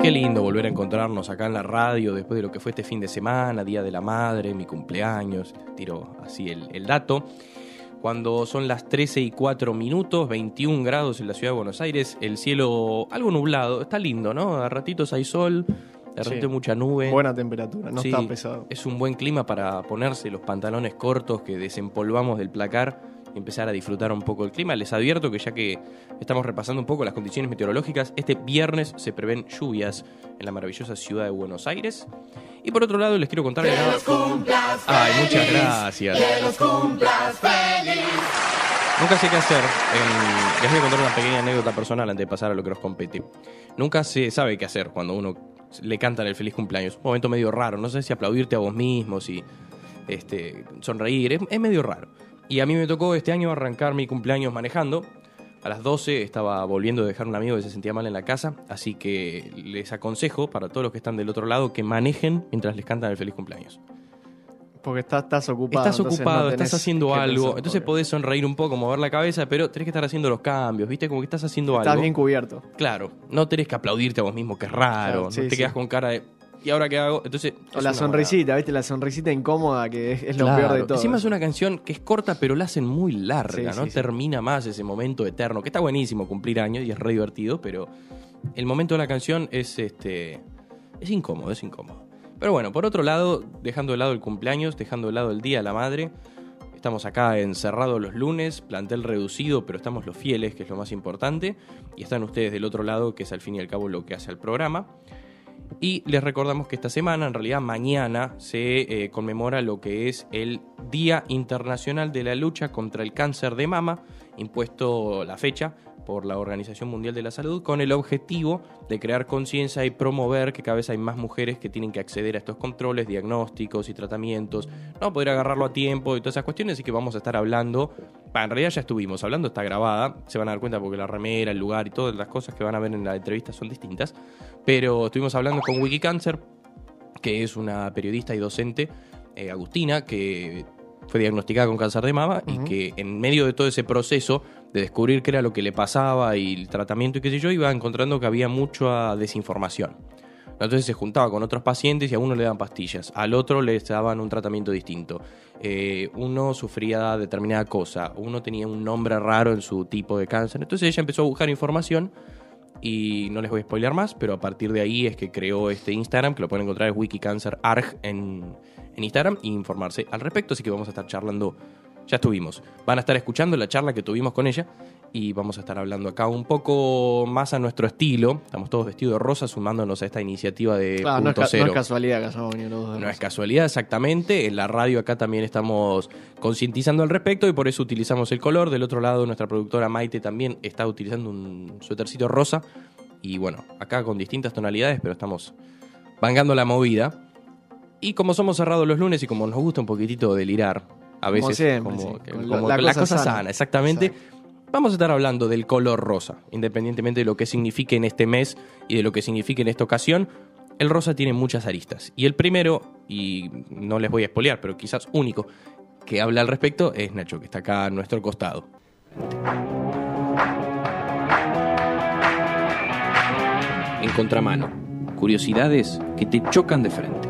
qué lindo volver a encontrarnos acá en la radio después de lo que fue este fin de semana, Día de la Madre, mi cumpleaños, tiro así el, el dato. Cuando son las 13 y 4 minutos, 21 grados en la ciudad de Buenos Aires, el cielo algo nublado, está lindo, ¿no? A ratitos hay sol, de Sí. repente mucha nube. Buena temperatura, no Sí, está pesado. Es un buen clima para ponerse los pantalones cortos que desempolvamos del placar empezar a disfrutar un poco el clima. Les advierto que ya que estamos repasando un poco las condiciones meteorológicas, este viernes se prevén lluvias en la maravillosa ciudad de Buenos Aires. Y por otro lado les quiero contar que... Ay, muchas gracias. Nunca sé qué hacer. en- Les voy a contar una pequeña anécdota personal antes de pasar a lo que nos compete. Nunca se sabe qué hacer cuando uno le cantan el feliz cumpleaños. Un momento medio raro. No sé si aplaudirte a vos mismo, si este, sonreír. Es, es medio raro. Y a mí me tocó este año arrancar mi cumpleaños manejando. A las 12 estaba volviendo de dejar un amigo que se sentía mal en la casa. Así que les aconsejo, para todos los que están del otro lado, que manejen mientras les cantan el feliz cumpleaños. Porque estás, estás ocupado. Estás ocupado, no estás haciendo algo, pensar, entonces podés sonreír un poco, mover la cabeza, pero tenés que estar haciendo los cambios, ¿viste? Como que estás haciendo Estás algo. bien cubierto. Claro, no tenés que aplaudirte a vos mismo, que es raro, Claro, no te sí. quedas con cara de ¿y ahora qué hago? Entonces, O la sonrisita, ¿viste? La sonrisita incómoda que es, es lo Claro. peor de todo. Encima es una canción que es corta, pero la hacen muy larga, Sí, ¿no? sí, sí. Termina más ese momento eterno, que está buenísimo cumplir años y es re divertido, pero el momento de la canción es este. es incómodo, es incómodo. Pero bueno, por otro lado, dejando de lado el cumpleaños, dejando de lado el Día de la Madre, estamos acá encerrados los lunes, plantel reducido, pero estamos los fieles, que es lo más importante, y están ustedes del otro lado, que es al fin y al cabo lo que hace el programa. Y les recordamos que esta semana, en realidad mañana, se eh, conmemora lo que es el Día Internacional de la Lucha contra el Cáncer de Mama, impuesto la fecha por la Organización Mundial de la Salud, con el objetivo de crear conciencia y promover que cada vez hay más mujeres que tienen que acceder a estos controles, diagnósticos y tratamientos, no poder agarrarlo a tiempo y todas esas cuestiones, y que vamos a estar hablando, bah, en realidad ya estuvimos hablando, está grabada, se van a dar cuenta porque la remera, el lugar y todas las cosas que van a ver en la entrevista son distintas, pero estuvimos hablando con Wikicancer, que es una periodista y docente, eh, Agustina, que fue diagnosticada con cáncer de mama y que en medio de todo ese proceso de descubrir qué era lo que le pasaba y el tratamiento y qué sé yo, iba encontrando que había mucha desinformación. Entonces se juntaba con otros pacientes y a uno le daban pastillas, al otro le daban un tratamiento distinto. Eh, uno sufría determinada cosa, uno tenía un nombre raro en su tipo de cáncer. Entonces ella empezó a buscar información y no les voy a spoilear más, pero a partir de ahí es que creó este Instagram, que lo pueden encontrar es wikicancerarg en, en Instagram e informarse al respecto, así que vamos a estar charlando, ya estuvimos, van a estar escuchando la charla que tuvimos con ella y vamos a estar hablando acá un poco más a nuestro estilo, estamos todos vestidos de rosa sumándonos a esta iniciativa de Ah, no, es Punto ca- no Cero. es casualidad que hayamos venido los dos de No es casualidad, exactamente. En la radio acá también estamos concientizando al respecto y por eso utilizamos el color. Del otro lado, nuestra productora Maite también está utilizando un suétercito rosa. Y bueno, acá con distintas tonalidades, pero estamos vangando la movida. Y como somos cerrados los lunes y como nos gusta un poquitito delirar, a veces siempre, como, sí, con como la- cosa cosa sana. sana, exactamente. Vamos a estar hablando del color rosa, independientemente de lo que signifique en este mes y de lo que signifique en esta ocasión. El rosa tiene muchas aristas. Y el primero, y no les voy a espolear, pero quizás único, que habla al respecto es Nacho, que está acá a nuestro costado. En contramano, curiosidades que te chocan de frente.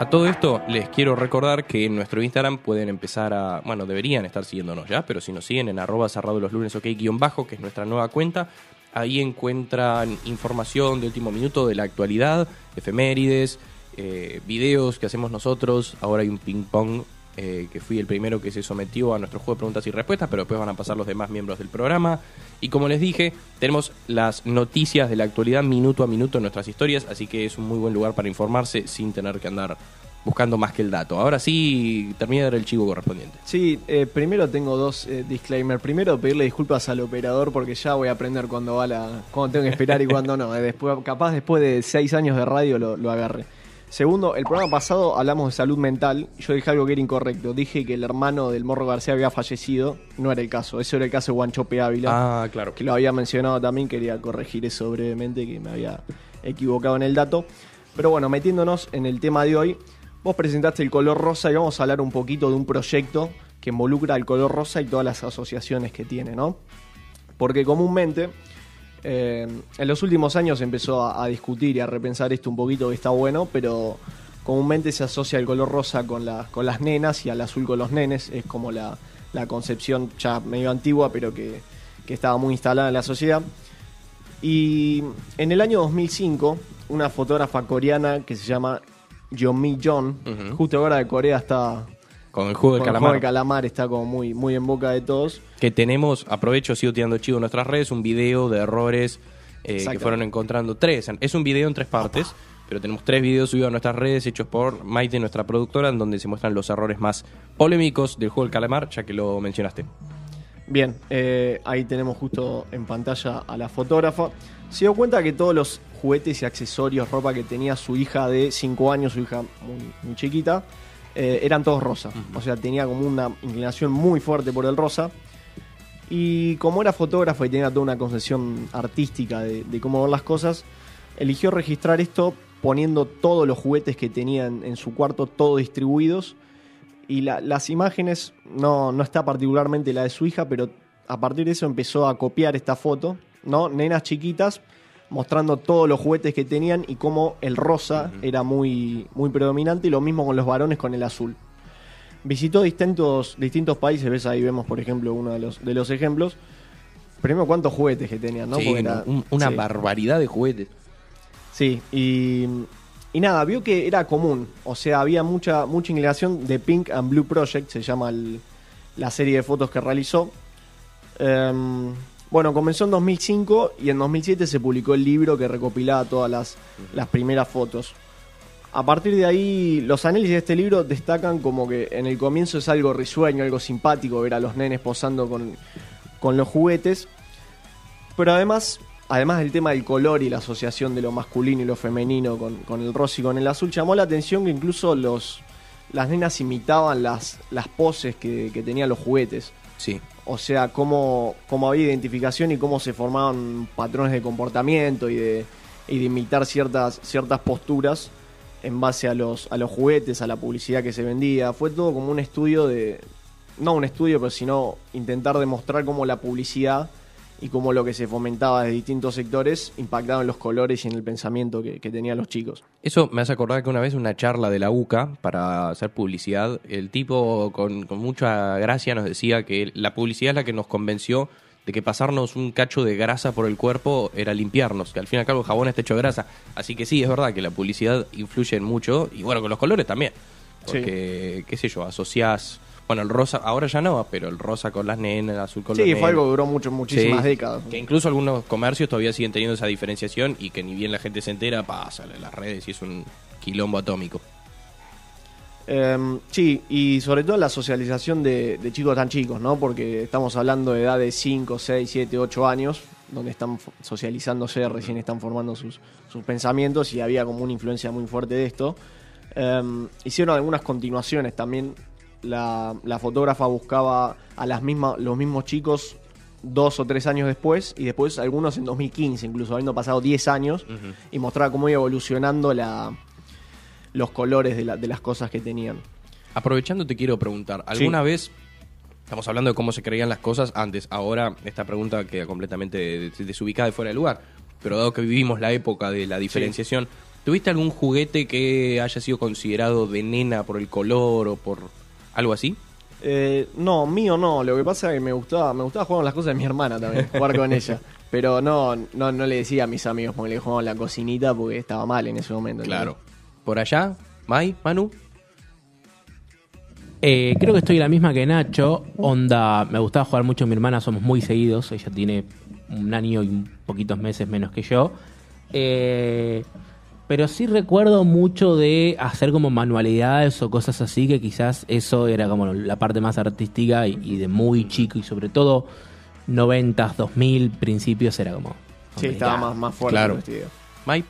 A todo esto les quiero recordar que en nuestro Instagram pueden empezar a, bueno, deberían estar siguiéndonos ya, pero si nos siguen en arroba cerrado los lunes ok guion bajo, que es nuestra nueva cuenta, ahí encuentran información de último minuto de la actualidad, efemérides, eh, videos que hacemos nosotros, ahora hay un ping pong eh, que fui el primero que se sometió a nuestro juego de preguntas y respuestas, pero después van a pasar los demás miembros del programa. Y como les dije, tenemos las noticias de la actualidad minuto a minuto en nuestras historias, así que es un muy buen lugar para informarse sin tener que andar buscando más que el dato. Ahora sí, termina de dar el chivo correspondiente. Sí, eh, primero tengo dos eh, disclaimers. Primero, pedirle disculpas al operador porque ya voy a aprender cuando va la, cuando tengo que esperar y cuando no. Eh, después, capaz después de seis años de radio lo, lo agarre. Segundo, el programa pasado hablamos de salud mental. Yo dije algo que era incorrecto. Dije que el hermano del Morro García había fallecido. No era el caso. Eso era el caso de Guanchope Ávila. Ah, claro. que lo había mencionado también, quería corregir eso brevemente, que me había equivocado en el dato. Pero bueno, metiéndonos en el tema de hoy, vos presentaste el color rosa y vamos a hablar un poquito de un proyecto que involucra el color rosa y todas las asociaciones que tiene, ¿no? Porque comúnmente eh, en los últimos años se empezó a, a discutir y a repensar esto un poquito que está bueno, pero comúnmente se asocia el color rosa con, la- con las nenas y al azul con los nenes. Es como la, la concepción ya medio antigua, pero que, que estaba muy instalada en la sociedad. Y en el año 2005, una fotógrafa coreana que se llama Yeonmi John, Ujú. justo ahora de Corea está... Con el juego del con el calamar. juego del calamar está como muy, muy en boca de todos. que tenemos, aprovecho, sigo tirando chivo en nuestras redes, un video de errores eh, que fueron encontrando tres. Es un video en tres partes, pero tenemos tres videos subidos a nuestras redes hechos por Maite, nuestra productora, en donde se muestran los errores más polémicos del juego del calamar, ya que lo mencionaste. Bien, eh, ahí tenemos justo en pantalla a la fotógrafa. Se dio cuenta que todos los juguetes y accesorios, ropa que tenía su hija de 5 años, su hija muy, muy chiquita, eh, eran todos rosa. O sea, tenía como una inclinación muy fuerte por el rosa. Y como era fotógrafa y tenía toda una concepción artística de, de cómo ver las cosas, eligió registrar esto poniendo todos los juguetes que tenía en, en su cuarto, todos distribuidos. Y la- las imágenes, no, no está particularmente la de su hija, pero a partir de eso empezó a copiar esta foto, ¿no? Nenas chiquitas mostrando todos los juguetes que tenían y cómo el rosa era muy, muy predominante y lo mismo con los varones con el azul. Visitó distintos, distintos países, ves ahí vemos por ejemplo uno de los, de los ejemplos. Primero cuántos juguetes que tenían, ¿no? Sí, Porque era- un- una sí. barbaridad de juguetes. Sí, y, y nada, vio que era común. O sea, había mucha, mucha inclinación de Pink and Blue Project, se llama el- la serie de fotos que realizó. Em, bueno, comenzó en 2005 y en 2007 se publicó el libro que recopilaba todas las, las primeras fotos. A partir de ahí, los análisis de este libro destacan como que en el comienzo es algo risueño, algo simpático ver a los nenes posando con, con los juguetes. Pero además, además del tema del color y la asociación de lo masculino y lo femenino con, con el rosa y con el azul, llamó la atención que incluso los, las nenas imitaban las, las poses que, que tenían los juguetes. Sí. O sea, cómo, cómo había identificación y cómo se formaban patrones de comportamiento y de, y de imitar ciertas, ciertas posturas en base a los, a los juguetes, a la publicidad que se vendía. Fue todo como un estudio de. No un estudio, pero sino intentar demostrar cómo la publicidad y cómo lo que se fomentaba de distintos sectores impactaba en los colores y en el pensamiento que, que tenían los chicos. Eso me hace acordar que una vez una charla de la UCA para hacer publicidad, el tipo con, con mucha gracia nos decía que la publicidad es la que nos convenció de que pasarnos un cacho de grasa por el cuerpo era limpiarnos, que al fin y al cabo el jabón está hecho de grasa. Así que sí, es verdad que la publicidad influye en mucho, y bueno, con los colores también. Porque, qué sé yo, asociás, bueno, el rosa, ahora ya no, pero el rosa con las nenas, el azul con los Sí, fue algo que duró mucho, muchísimas Sí, décadas. Que incluso algunos comercios todavía siguen teniendo esa diferenciación y que ni bien la gente se entera, pasa en las redes y es un quilombo atómico. Em, sí, y sobre todo la socialización de, de chicos tan chicos, ¿no? Porque estamos hablando de edad de 5, 6, 7, 8 años, donde están socializándose, recién están formando sus, sus pensamientos y había como una influencia muy fuerte de esto. Em, hicieron algunas continuaciones también. La, la fotógrafa buscaba a las mismas, los mismos chicos dos o tres años después y después algunos en 2015, incluso habiendo pasado 10 años, y mostraba cómo iba evolucionando la, los colores de, la- de las cosas que tenían. Aprovechando te quiero preguntar, ¿alguna vez, estamos hablando de cómo se creían las cosas antes, ahora esta pregunta queda completamente des- desubicada y fuera de lugar, pero dado que vivimos la época de la diferenciación, ¿tuviste algún juguete que haya sido considerado de nena por el color o por algo así? Eh, no, mío no. Lo que pasa es que me gustaba, me gustaba jugar con las cosas de mi hermana también, jugar con ella. Pero no, no, no le decía a mis amigos porque le jugaban la cocinita porque estaba mal en ese momento. Claro. ¿Por allá? ¿Mai? ¿Manu? Eh, creo que estoy la misma que Nacho. Onda, me gustaba jugar mucho con mi hermana, somos muy seguidos. Ella tiene un año y un poquitos meses menos que yo. Eh, pero sí recuerdo mucho de hacer como manualidades o cosas así, que quizás eso era como la parte más artística y, y de muy chico y sobre todo 90s, 2000, principios era como... Sí, estaba ya. más, más fuerte Claro. el vestido. ¿Mai?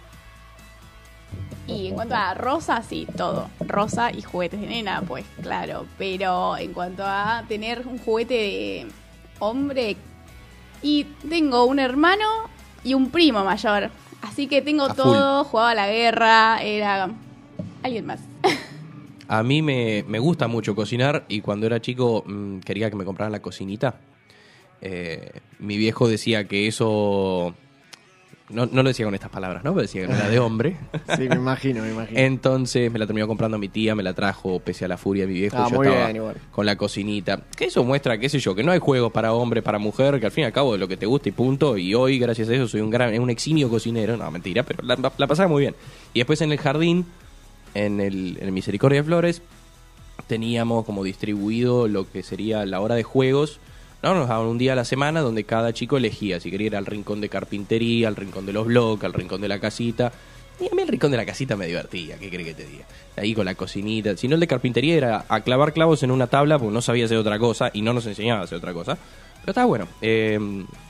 Y en cuanto a rosa, sí, todo. Rosa y juguetes de nena, pues claro. Pero en cuanto a tener un juguete de hombre, y tengo un hermano y un primo mayor. Así que tengo A todo, jugaba a la guerra, era alguien más. A mí me, me gusta mucho cocinar y cuando era chico mm, quería que me compraran la cocinita. Eh, mi viejo decía que eso... No, no lo decía con estas palabras, ¿no? Pero decía que no era de hombre. Sí, me imagino, me imagino. Entonces me la terminó comprando mi tía, me la trajo pese a la furia de mi viejo. Ah, yo muy estaba bien, igual. con la cocinita. Que eso muestra, qué sé yo, que no hay juegos para hombre, para mujer, que al fin y al cabo de lo que te gusta y punto. Y hoy, gracias a eso, soy un gran, un eximio cocinero. No, mentira, pero la, la pasaba muy bien. Y después en el jardín, en el, en el Misericordia de Flores, teníamos como distribuido lo que sería la hora de juegos. No, nos daban un día a la semana donde cada chico elegía si quería ir al rincón de carpintería, al rincón de los bloques, al rincón de la casita. Y a mí el rincón de la casita me divertía, ¿qué crees que te diga? Ahí con la cocinita. Si no, el de carpintería era a clavar clavos en una tabla porque no sabía hacer otra cosa y no nos enseñaba a hacer otra cosa. Pero estaba bueno. Eh,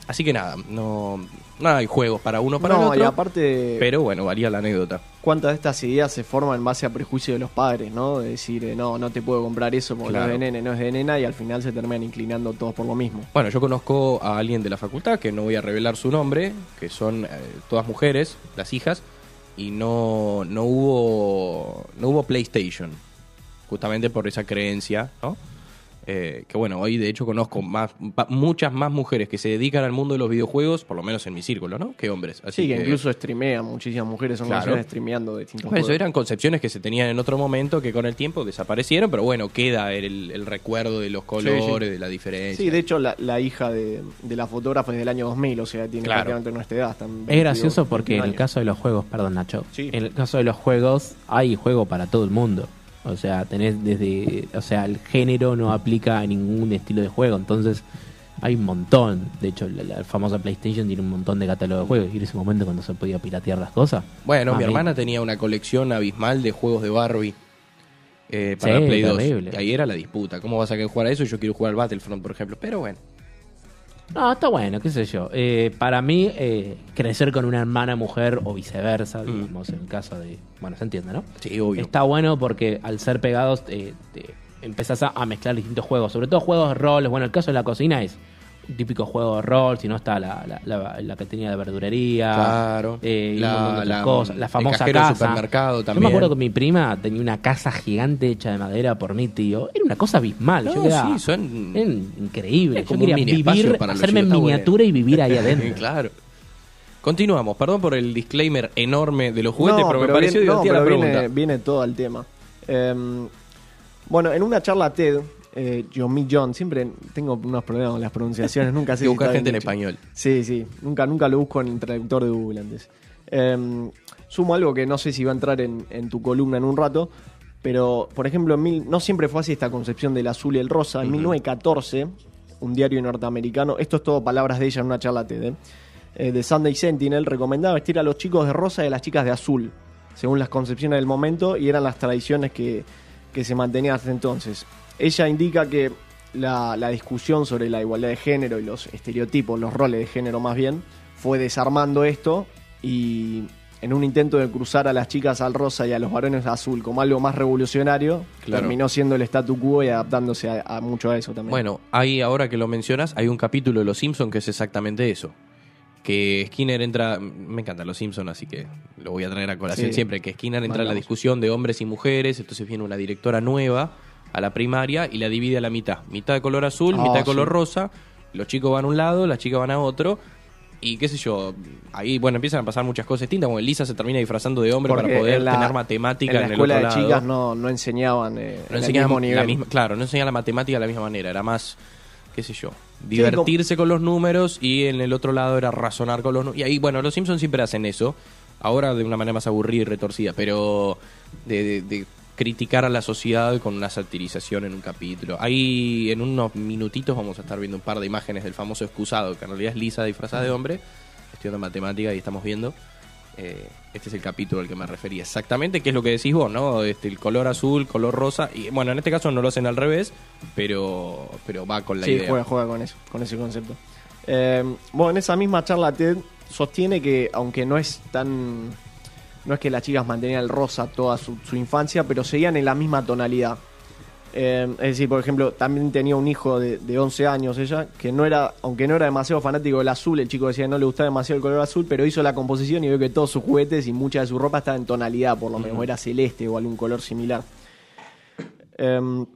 así que nada, no, no hay juegos para uno para el no, otro. y aparte, Pero bueno, varía la anécdota. cuántas de estas ideas se forman en base a prejuicio de los padres, ¿no? De decir, eh, no, no te puedo comprar eso porque Claro. no es de nene, no es de nena, y al final se terminan inclinando todos por lo mismo. Bueno, yo conozco a alguien de la facultad, que no voy a revelar su nombre, que son eh, todas mujeres, las hijas, y no, no hubo no hubo PlayStation, justamente por esa creencia, ¿no? Eh, que bueno, hoy de hecho conozco más, muchas más mujeres que se dedican al mundo de los videojuegos, por lo menos en mi círculo, ¿no? Que hombres. Así Sí, que incluso streamean, muchísimas mujeres son Claro. streameando distintos Bueno, eso juegos. eran concepciones que se tenían en otro momento que con el tiempo desaparecieron, pero bueno, queda el, el recuerdo de los colores, de la diferencia. Sí, de hecho, la, la hija de, de la fotógrafa es del año 2000, o sea, tiene Claro. prácticamente nuestra edad. Es 22, gracioso porque en el 21 caso de los juegos, perdón Nacho, Sí. en el caso de los juegos hay juego para todo el mundo. O sea, tenés desde, o sea, el género no aplica a ningún estilo de juego, entonces hay un montón. De hecho, la, la famosa PlayStation tiene un montón de catálogo de juegos y en ese momento cuando se podía piratear las cosas. Bueno, mi mí- hermana tenía una colección abismal de juegos de Barbie eh, para Sí, Play 2. terrible. Y ahí era la disputa. ¿Cómo vas a querer jugar a eso? Yo quiero jugar al Battlefront, por ejemplo. Pero bueno. No, está bueno, qué sé yo. Eh, para mí, eh, crecer con una hermana mujer o viceversa, Mm. digamos, en el caso de... Bueno, se entiende, ¿no? Sí, obvio. Está bueno porque al ser pegados eh, te empezás a, a mezclar distintos juegos, sobre todo juegos de rol. Bueno, el caso de la cocina es típico juego de rol, si no está la, la, la, la que tenía de verdurería, Claro. eh, y La- un montón de otras la- cosas, la el famosa casa. supermercado Yo también. me acuerdo que mi prima tenía una casa gigante hecha de madera por mi tío. Era una cosa abismal. No, Yo quedaba- sí, son- era increíble. Es Yo como quería un mini espacio vivir, para hacerme en miniatura y vivir ahí adentro. claro. Continuamos. Perdón por el disclaimer enorme de los juguetes, No, pero, me pareció viene, no, divertida la pregunta. viene, viene todo al tema. Em, bueno, en una charla TED, eh, Yomi John, siempre tengo unos problemas con las pronunciaciones, nunca sé buscar gente en dicho. español. Sí, sí, nunca, nunca lo busco en el traductor de Google antes. Em, sumo algo que no sé si va a entrar en, en tu columna en un rato, pero por ejemplo, en mil- no siempre fue así esta concepción del azul y el rosa. En 1914, un diario norteamericano, esto es todo palabras de ella en una charla TED. Eh, de Sunday Sentinel, recomendaba vestir a los chicos de rosa y a las chicas de azul, según las concepciones del momento, y eran las tradiciones que, que se mantenían hasta entonces. Ella indica que la, la discusión sobre la igualdad de género y los estereotipos, los roles de género más bien, fue desarmando esto y en un intento de cruzar a las chicas al rosa y a los varones al azul como algo más revolucionario, Claro. terminó siendo el statu quo y adaptándose a, a mucho a eso también. Bueno, ahí ahora que lo mencionas, hay un capítulo de Los Simpsons que es exactamente eso. Que Skinner entra, me encantan los Simpsons, así que lo voy a traer a colación Sí. siempre, que Skinner entra en la Mandamos. discusión de hombres y mujeres, entonces viene una directora nueva a la primaria y la divide a la mitad, mitad de color azul, Ah, mitad de color sí. rosa, los chicos van a un lado, las chicas van a otro, y qué sé yo, ahí bueno empiezan a pasar muchas cosas distintas, como Lisa se termina disfrazando de hombre Porque para poder en la- tener matemática en en, la el escuela otro de lado. chicas no, no enseñaban eh, No en el enseñaban mismo la nivel. misma, claro, no enseñaban la matemática de la misma manera, era más, qué sé yo, divertirse con los números y en el otro lado era razonar con los números. Y ahí, bueno, los Simpsons siempre hacen eso, ahora de una manera más aburrida y retorcida, pero de, de- de criticar a la sociedad con una satirización en un capítulo. Ahí en unos minutitos vamos a estar viendo un par de imágenes del famoso excusado, que en realidad es Lisa disfrazada de hombre, estudiando matemática y estamos viendo. Eh, este es el capítulo al que me refería exactamente, que es lo que decís vos, ¿no? Este, el color azul, color rosa, y bueno, en este caso no lo hacen al revés, pero, pero va con la sí, idea. juega, juega con eso, con ese concepto. Eh, bueno, en esa misma charla TED sostiene que, aunque no es tan. No es que las chicas mantenían el rosa toda su, su infancia, pero seguían en la misma tonalidad. Eh, es decir, por ejemplo, también tenía un hijo de, de 11 años ella, que no era, aunque no era demasiado fanático del azul, el chico decía que no le gustaba demasiado el color azul, pero hizo la composición y vio que todos sus juguetes y mucha de su ropa estaba en tonalidad, por lo menos, era celeste o algún color similar. Em,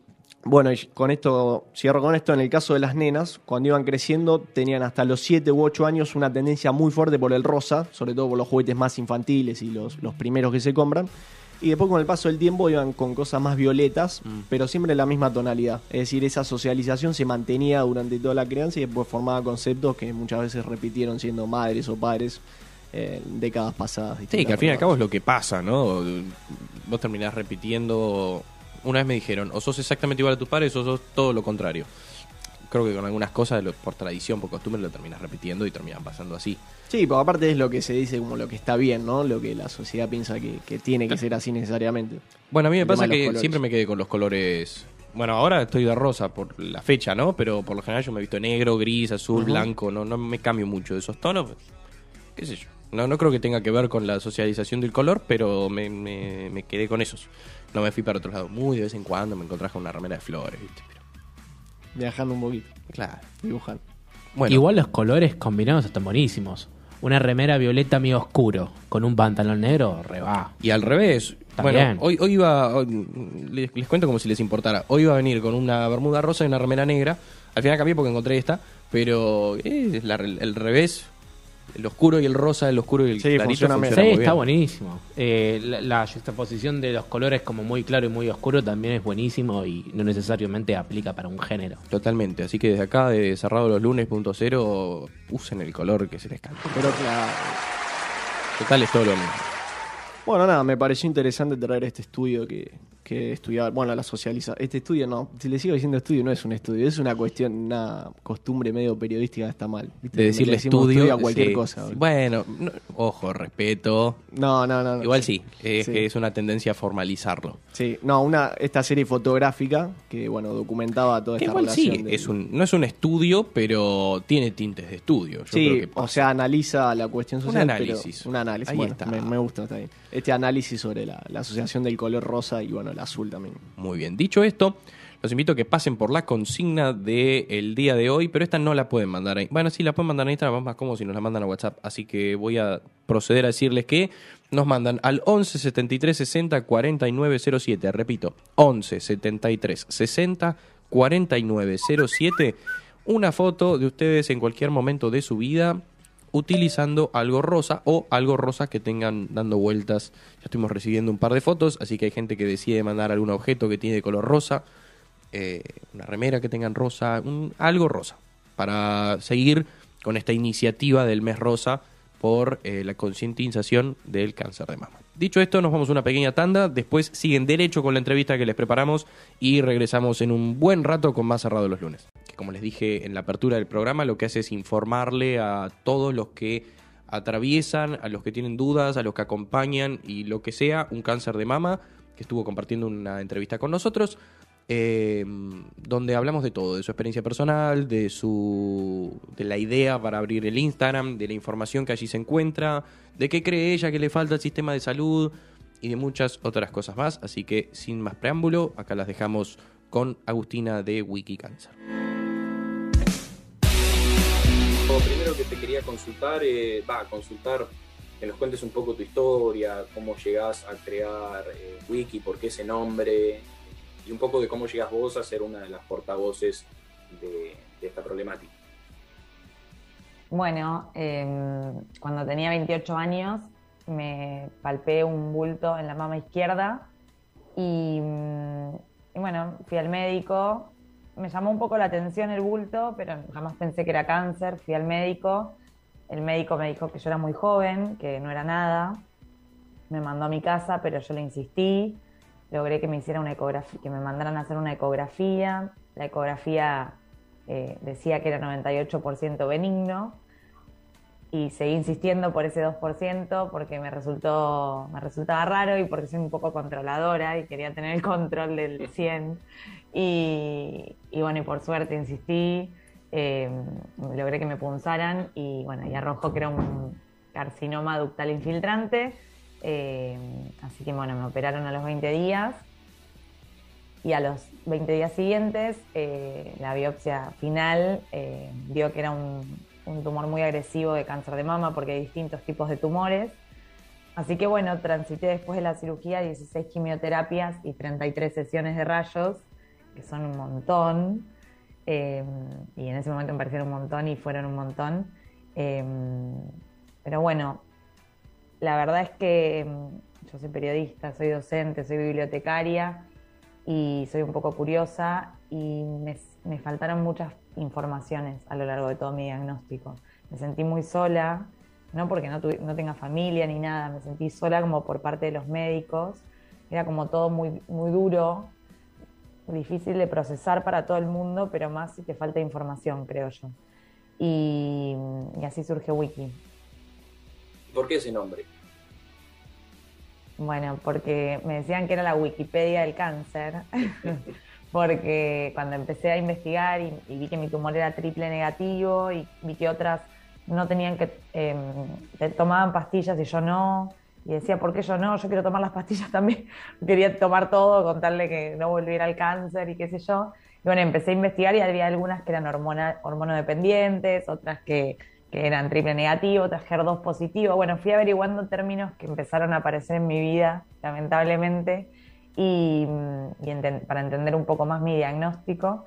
bueno, y con esto, cierro con esto, en el caso de las nenas, cuando iban creciendo, tenían hasta los 7 u 8 años una tendencia muy fuerte por el rosa, sobre todo por los juguetes más infantiles y los, los primeros que se compran. Y después con el paso del tiempo iban con cosas más violetas, Mm. pero siempre en la misma tonalidad. Es decir, esa socialización se mantenía durante toda la crianza y después formaba conceptos que muchas veces repitieron siendo madres o padres eh, en décadas pasadas. Sí, que al fin y al cabo es lo que pasa, ¿no? Vos terminás repitiendo. Una vez me dijeron, o sos exactamente igual a tus padres o sos todo lo contrario. Creo que con algunas cosas, lo- por tradición, por costumbre, lo terminas repitiendo y terminan pasando así. Sí, porque aparte es lo que se dice como lo que está bien, ¿no? Lo que la sociedad piensa que, que tiene que ser así necesariamente. Bueno, a mí me El pasa que colores. siempre me quedé con los colores. Bueno, ahora estoy de rosa por la fecha, ¿no? Pero por lo general yo me he visto negro, gris, azul, blanco. No, no me cambio mucho de esos tonos. ¿Qué sé yo? No, no creo que tenga que ver con la socialización del color, pero me, me- me quedé con esos. No me fui para otro lado. Muy de vez en cuando me encontrás con una remera de flores, ¿viste? Pero, Viajando un poquito, claro. dibujando. Bueno, Igual los colores combinados están buenísimos. Una remera violeta medio oscuro con un pantalón negro, re va. Y al revés. También. Bueno, hoy, hoy iba. hoy- les, les cuento como si les importara. Hoy iba a venir con una bermuda rosa y una remera negra. Al final cambié porque encontré esta. Pero es la- el revés. El oscuro y el rosa, el oscuro y el Sí, clarito. funciona funciona Sí, muy está bien. buenísimo. Eh, la, la juxtaposición de los colores como muy claro y muy oscuro también es buenísimo y no necesariamente aplica para un género. Totalmente. Así que desde acá, de cerrado los lunes, punto cero, usen el color que se les cante. Pero claro. Total, es todo lo mismo. Bueno, nada, me pareció interesante traer este estudio que, que estudiaba, bueno, la socializa. Este estudio no, si le sigo diciendo estudio, no es un estudio, es una cuestión, una costumbre medio periodística, está mal. ¿viste? De decirle Le decimos estudio. a cualquier sí. cosa. Bueno, no- ojo, respeto. No, no, no. Igual sí, es Sí. que es una tendencia a formalizarlo. Sí, no, una, esta serie fotográfica que, bueno, documentaba toda Que esta igual sí, relación. del- es un, no es un estudio, pero tiene tintes de estudio. Yo sí, creo que o sea, analiza la cuestión Un social. análisis. pero- un análisis, Ahí bueno, está. Me, me gusta, está bien. Este análisis sobre la, la asociación del color rosa y, bueno, azul también. Muy bien. Dicho esto, los invito a que pasen por la consigna del día de hoy, pero esta no la pueden mandar ahí. Bueno, sí, la pueden mandar en Instagram, más cómodo si nos la mandan a WhatsApp. Así que voy a proceder a decirles que nos mandan al 11 73 60 49 07. Repito, 11 73 60 49 07. Una foto de ustedes en cualquier momento de su vida utilizando algo rosa o algo rosa que tengan dando vueltas. Ya estuvimos recibiendo un par de fotos, así que hay gente que decide mandar algún objeto que tiene de color rosa, eh, una remera que tengan rosa, un- algo rosa, para seguir con esta iniciativa del mes rosa por eh, la concientización del cáncer de mama. Dicho esto, nos vamos a una pequeña tanda, después siguen derecho con la entrevista que les preparamos y regresamos en un buen rato con más cerrado los lunes. Como les dije en la apertura del programa, lo que hace es informarle a todos los que atraviesan, a los que tienen dudas, a los que acompañan y lo que sea, un cáncer de mama, que estuvo compartiendo una entrevista con nosotros, eh, donde hablamos de todo, de su experiencia personal, de su de la idea para abrir el Instagram, de la información que allí se encuentra, de qué cree ella que le falta al sistema de salud y de muchas otras cosas más. Así que sin más preámbulo, acá las dejamos con Agustina de Wikicáncer. Lo primero que te quería consultar, eh, va, consultar que nos cuentes un poco tu historia, cómo llegás a crear eh, Wiki, por qué ese nombre, y un poco de cómo llegas vos a ser una de las portavoces de, esta problemática. Bueno, eh, cuando tenía 28 años me palpé un bulto en la mama izquierda y, mm, y bueno, fui al médico. Me llamó un poco la atención el bulto, pero jamás pensé que era cáncer. Fui al médico. El médico me dijo que yo era muy joven, que no era nada. Me mandó a mi casa, pero yo le insistí. Logré que me hiciera una ecografía, que me mandaran a hacer una ecografía. La ecografía eh, decía que era 98% benigno y seguí insistiendo por ese 2% porque me resultó me resultaba raro y porque soy un poco controladora y quería tener el control del 100 y, y bueno y por suerte insistí eh, logré que me punzaran y bueno y arrojó que era un carcinoma ductal infiltrante eh, así que bueno me operaron a los 20 días y a los 20 días siguientes eh, la biopsia final eh, dio que era un, un tumor muy agresivo de cáncer de mama porque hay distintos tipos de tumores así que bueno, transité después de la cirugía 16 quimioterapias y 33 sesiones de rayos, que son un montón. Em, y en ese momento me parecieron un montón y fueron un montón. Em, pero bueno, la verdad es que em, yo soy periodista, soy docente, soy bibliotecaria y soy un poco curiosa y me, me faltaron muchas informaciones a lo largo de todo mi diagnóstico. Me sentí muy sola, no porque no, no tenga familia ni nada, me sentí sola como por parte de los médicos. Era como todo muy, muy duro, difícil de procesar para todo el mundo, pero más si te falta información, creo yo. Y, así surge Wiki. ¿Por qué ese nombre? Bueno, porque me decían que era la Wikipedia del cáncer, porque cuando empecé a investigar y, vi que mi tumor era triple negativo y vi que otras no tenían que, eh, tomaban pastillas y yo no, y decía, ¿por qué yo no? Yo quiero tomar las pastillas también. Quería tomar todo, contarle que no volviera al cáncer y qué sé yo. Y bueno, empecé a investigar y había algunas que eran hormonodependientes, otras que, que eran triple negativo, otras HER2 positivo. Bueno, fui averiguando términos que empezaron a aparecer en mi vida, lamentablemente, y, para entender un poco más mi diagnóstico.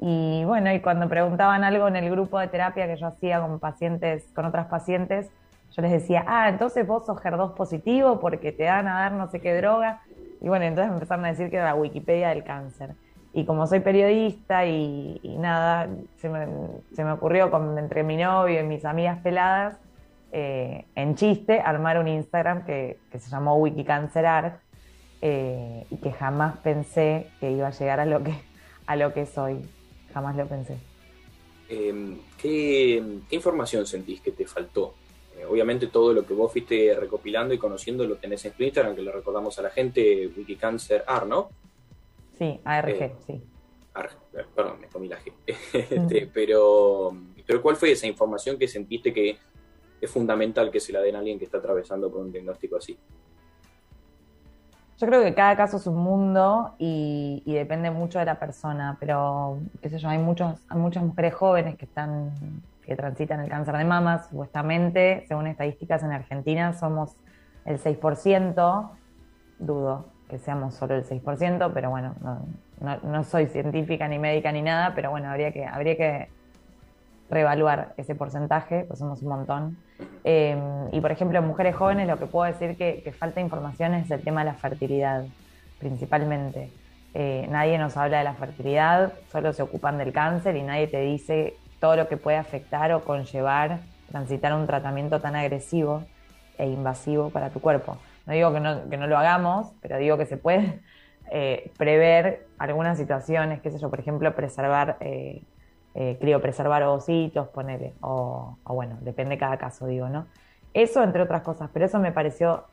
Y bueno, y cuando preguntaban algo en el grupo de terapia que yo hacía con pacientes, con otras pacientes, yo les decía, ah, entonces vos sos HER2 positivo porque te dan a dar no sé qué droga. Y bueno, entonces empezaron a decir que era la Wikipedia del cáncer. Y como soy periodista y, nada, se me, se me, ocurrió con, entre mi novio y mis amigas peladas, eh, en chiste, armar un Instagram que, que se llamó WikiCancerArt eh, y que jamás pensé que iba a llegar a lo que, a lo que soy. Jamás lo pensé. Em, ¿qué, ¿Qué información sentís que te faltó eh, obviamente todo lo que vos fuiste recopilando y conociendo lo tenés en tu Instagram, que lo recordamos a la gente, Wikicancer AR, ¿no? Sí, ARG, eh, sí. Eh, perdón, me comí la G. Este, pero, pero ¿cuál fue esa información que sentiste que es fundamental que se la den a alguien que está atravesando por un diagnóstico así? Yo creo que cada caso es un mundo y, depende mucho de la persona, pero qué sé yo, hay, muchos, hay muchas mujeres jóvenes que están que transitan el cáncer de mama, supuestamente, según estadísticas en Argentina, somos el 6%, dudo que seamos solo el 6%, pero bueno, no, soy científica ni médica ni nada, pero bueno, habría que, habría que reevaluar ese porcentaje, pues somos un montón. Eh, y por ejemplo, mujeres jóvenes lo que puedo decir que, que falta información es el tema de la fertilidad, principalmente. Eh, nadie nos habla de la fertilidad, solo se ocupan del cáncer y nadie te dice todo lo que puede afectar o conllevar transitar un tratamiento tan agresivo e invasivo para tu cuerpo. No digo que no, que no lo hagamos, pero digo que se puede eh, prever algunas situaciones, qué sé yo, por ejemplo, preservar, eh, eh, criopreservar ovocitos, ponele, o, bueno, depende cada caso, digo, ¿no? Eso entre otras cosas, pero eso me pareció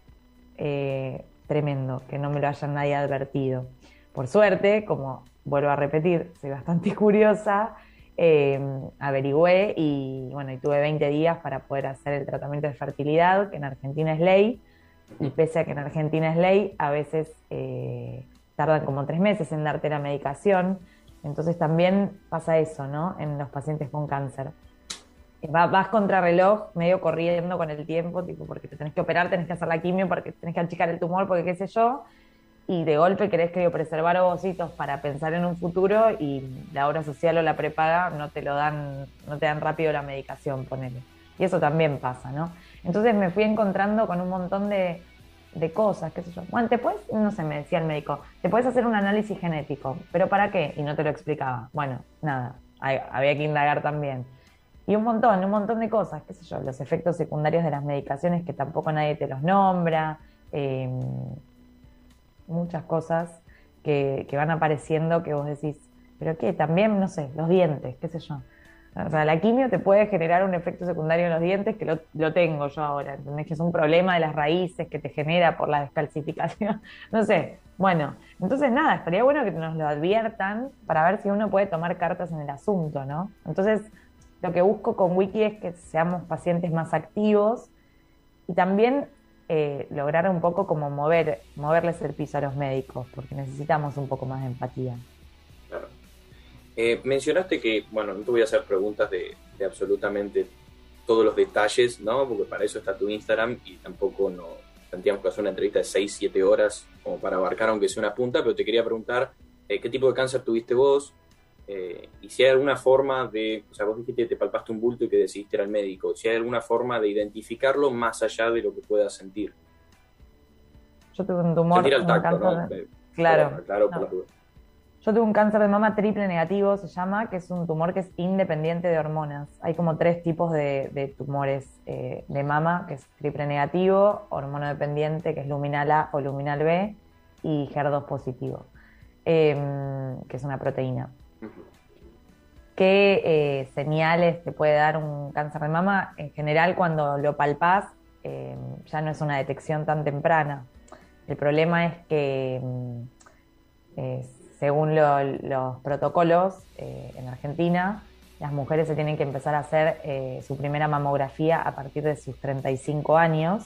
eh, tremendo, que no me lo haya nadie advertido. Por suerte, como vuelvo a repetir, soy bastante curiosa, eh, averigüé y bueno, y tuve 20 días para poder hacer el tratamiento de fertilidad, que en Argentina es ley, y pese a que en Argentina es ley, a veces eh, tardan como tres meses en darte la medicación, entonces también pasa eso, ¿no? En los pacientes con cáncer. Eh, vas contra reloj, medio corriendo con el tiempo, tipo, porque te tenés que operar, tenés que hacer la quimio, porque tenés que achicar el tumor, porque qué sé yo, y de golpe querés que preservar ovocitos para pensar en un futuro y la obra social o la prepaga no te lo dan, no te dan rápido la medicación, ponele. Y eso también pasa, ¿no? Entonces me fui encontrando con un montón de, de cosas, qué sé yo. Bueno, te puedes, no sé, me decía el médico, te puedes hacer un análisis genético, pero ¿para qué? Y no te lo explicaba. Bueno, nada, había que indagar también. Y un montón, un montón de cosas, qué sé yo, los efectos secundarios de las medicaciones que tampoco nadie te los nombra, eh, muchas cosas que, van apareciendo que vos decís, pero qué, también, no sé, los dientes, qué sé yo. O sea, la quimio te puede generar un efecto secundario en los dientes que lo, tengo yo ahora, ¿entendés? Que es un problema de las raíces que te genera por la descalcificación. No sé, bueno, entonces nada, estaría bueno que nos lo adviertan para ver si uno puede tomar cartas en el asunto, ¿no? Entonces, lo que busco con Wiki es que seamos pacientes más activos y también eh, lograr un poco como mover, moverles el piso a los médicos, porque necesitamos un poco más de empatía. Eh, mencionaste que, bueno, no te voy a hacer preguntas de, absolutamente todos los detalles, ¿no? Porque para eso está tu Instagram y tampoco no, tendríamos que hacer una entrevista de 6, 7 horas como para abarcar aunque sea una punta, pero te quería preguntar eh, qué tipo de cáncer tuviste vos eh, y si hay alguna forma de, o sea, vos dijiste que te palpaste un bulto y que decidiste ir al médico, si hay alguna forma de identificarlo más allá de lo que puedas sentir. Yo tuve un tumor. Sentir al tacto, ¿no? de- Claro, claro, por no. la duda. Yo tuve un cáncer de mama triple negativo, se llama, que es un tumor que es independiente de hormonas. Hay como tres tipos de, de tumores eh, de mama, que es triple negativo, hormono dependiente, que es luminal A o luminal B, y HER2 positivo, em, que es una proteína. ¿Qué eh, señales te puede dar un cáncer de mama? En general, cuando lo palpás, eh, ya no es una detección tan temprana. El problema es que, mm, eh, según lo- los protocolos eh, en Argentina, las mujeres se tienen que empezar a hacer eh, su primera mamografía a partir de sus 35 años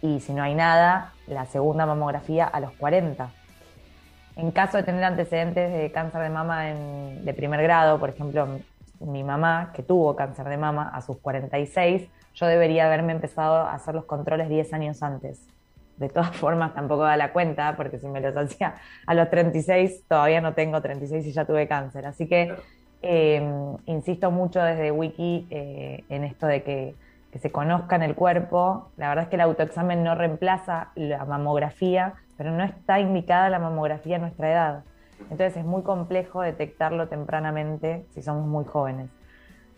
y si no hay nada, la segunda mamografía a los 40. En caso de tener antecedentes de cáncer de mama de primer grado, por ejemplo, mi mamá, que tuvo cáncer de mama a sus 46, yo debería haberme empezado a hacer los controles 10 años antes. De todas formas, tampoco da la cuenta, porque si me los hacía a los 36, todavía no tengo 36 y ya tuve cáncer. Así que eh, insisto mucho desde Wiki eh, en esto de que, que se conozcan el cuerpo. La verdad es que el autoexamen no reemplaza la mamografía, pero no está indicada la mamografía a nuestra edad. Entonces es muy complejo detectarlo tempranamente si somos muy jóvenes.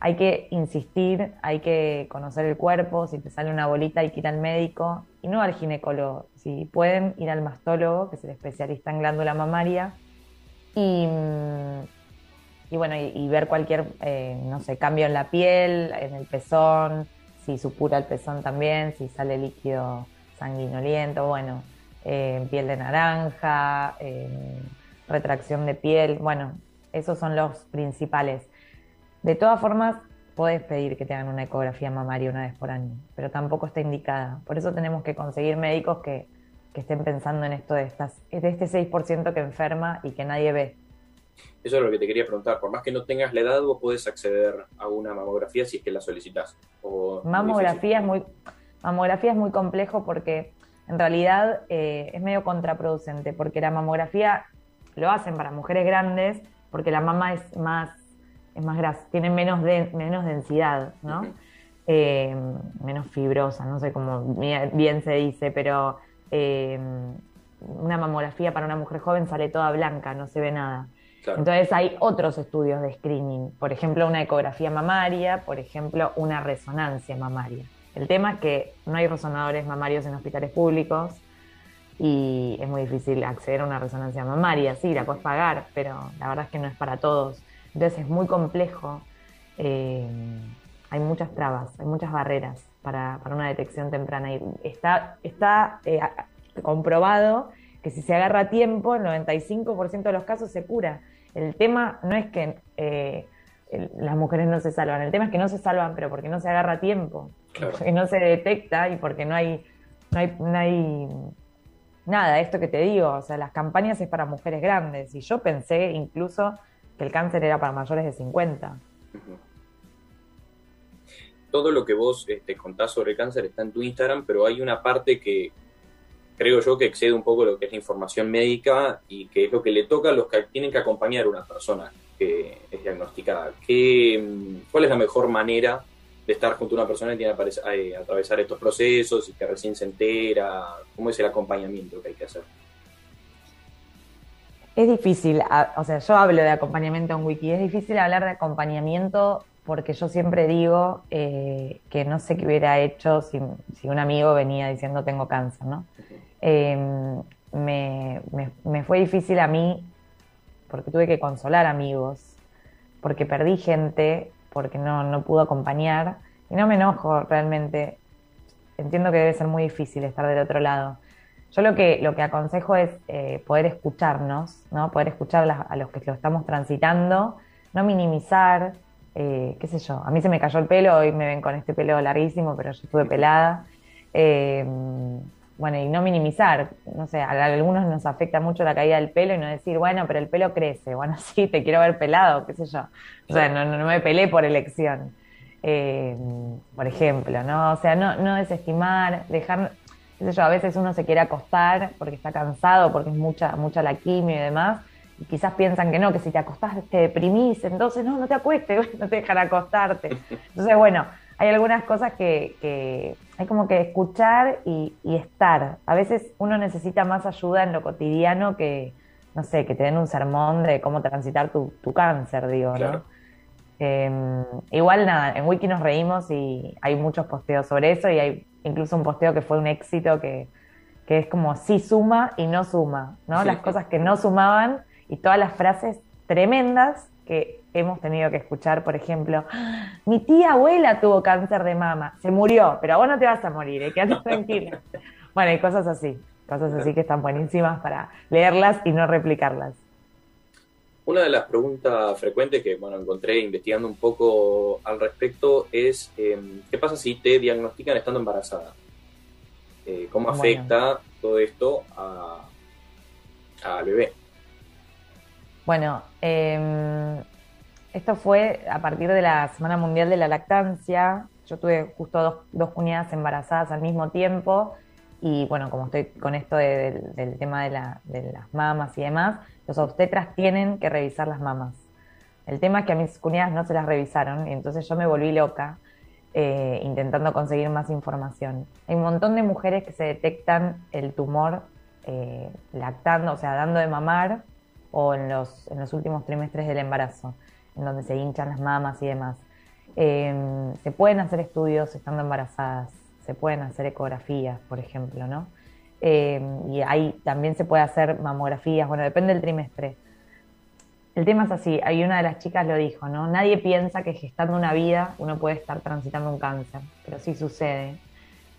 Hay que insistir, hay que conocer el cuerpo, si te sale una bolita hay que ir al médico y no al ginecólogo. Si pueden, ir al mastólogo, que es el especialista en glándula mamaria, y, mm, bueno, y, y ver cualquier, eh, no sé, cambio en la piel, en el pezón, si supura el pezón también, si sale líquido sanguinoliento, bueno, eh, piel de naranja, eh, retracción de piel, bueno, esos son los principales. De todas formas, podés pedir que te hagan una ecografía mamaria una vez por año, pero tampoco está indicada. Por eso tenemos que conseguir médicos que, que estén pensando en esto de, estas, de este 6% que enferma y que nadie ve. Eso es lo que te quería preguntar. Por más que no tengas la edad, vos podés acceder a una mamografía si es que la solicitas. Mamografía es muy, mamografía es muy complejo porque en realidad eh, es medio contraproducente, porque la mamografía lo hacen para mujeres grandes porque la mama es más, es más grasa, tiene menos, de- menos densidad, ¿no? Eh, menos fibrosa, no sé cómo bien bien se dice, pero eh, una mamografía para una mujer joven sale toda blanca, no se ve nada. Claro. Entonces hay otros estudios de screening, por ejemplo una ecografía mamaria, por ejemplo una resonancia mamaria. El tema es que no hay resonadores mamarios en hospitales públicos y es muy difícil acceder a una resonancia mamaria. Sí, la puedes pagar, pero la verdad es que no es para todos. Entonces es muy complejo. eh, hay muchas trabas, hay muchas barreras para, para una detección temprana. Y está está eh, comprobado que si se agarra a tiempo, el 95% de los casos se cura. El tema no es que eh, el- las mujeres no se salvan, el tema es que no se salvan, pero porque no se agarra a tiempo, Claro. porque no se detecta y porque no hay, no hay, no hay nada, esto que te digo, o sea, las campañas es para mujeres grandes y yo pensé incluso que el cáncer era para mayores de 50. Ujú. Todo lo que vos este, contás sobre cáncer está en tu Instagram, pero hay una parte que creo yo que excede un poco lo que es la información médica y que es lo que le toca a los que tienen que acompañar a una persona que es diagnosticada. ¿Qué, ¿Cuál es la mejor manera de estar junto a una persona que tiene que eh, atravesar estos procesos y que recién se entera? ¿Cómo es el acompañamiento que hay que hacer? Es difícil, a- o sea, yo hablo de acompañamiento en Wiki, es difícil hablar de acompañamiento porque yo siempre digo eh, que no sé qué hubiera hecho si, si un amigo venía diciendo tengo cáncer, ¿no? Eh, me, me- me fue difícil a mí porque tuve que consolar amigos, porque perdí gente, porque no, no pudo acompañar, y no me enojo realmente, entiendo que debe ser muy difícil estar del otro lado. Yo lo que, lo que aconsejo es eh, poder escucharnos, ¿no? Poder escuchar las- a los que lo estamos transitando, no minimizar, eh, qué sé yo. A mí se me cayó el pelo, hoy me ven con este pelo larguísimo, pero yo estuve pelada. Eh, bueno, y no minimizar, no sé, a algunos nos afecta mucho la caída del pelo y no decir, bueno, pero el pelo crece, bueno, sí, te quiero ver pelado, qué sé yo. O sea, no, no, no me pelé por elección, eh, por ejemplo, ¿no? O sea, no, no desestimar, dejar, qué sé yo, a veces uno se quiere acostar porque está cansado, porque es mucha, mucha la quimio y demás, y quizás piensan que no, que si te acostás te deprimís, entonces no, no te acuestes, no te dejan acostarte. Entonces, bueno, hay algunas cosas que, que hay como que escuchar y, y, estar. A veces uno necesita más ayuda en lo cotidiano que, no sé, que te den un sermón de cómo transitar tu, tu cáncer, digo, ¿no? Eh, igual nada, en Wiki nos reímos y hay muchos posteos sobre eso y hay incluso un posteo que fue un éxito que, que es como sí suma y no suma, ¿no? Las cosas que no sumaban y todas las frases tremendas que hemos tenido que escuchar, por ejemplo, mi tía abuela tuvo cáncer de mama, se murió, pero vos no te vas a morir, ¿eh? quédate tranquila. Bueno, y cosas así, cosas así que están buenísimas para leerlas y no replicarlas. Una de las preguntas frecuentes que bueno, encontré investigando un poco al respecto es eh, ¿qué pasa si te diagnostican estando embarazada? Eh, ¿Cómo afecta todo esto al bebé? Bueno, eh, esto fue a partir de la Semana Mundial de la Lactancia. Yo tuve justo dos, dos cuñadas embarazadas al mismo tiempo y bueno, como estoy con esto de, de, del tema de, la, de las mamas y demás, los obstetras tienen que revisar las mamas. El tema es que a mis cuñadas no se las revisaron y entonces yo me volví loca eh, intentando conseguir más información. Hay un montón de mujeres que se detectan el tumor eh, lactando, o sea, dando de mamar o en los, los últimos trimestres del embarazo, en donde se hinchan las mamas y demás. Eh, se pueden hacer estudios estando embarazadas, se pueden hacer ecografías, por ejemplo, ¿no? Eh, y ahí también se puede hacer mamografías, bueno, depende del trimestre. El tema es así, hay una de las chicas lo dijo, ¿no? Nadie piensa que gestando una vida uno puede estar transitando un cáncer, pero sí sucede.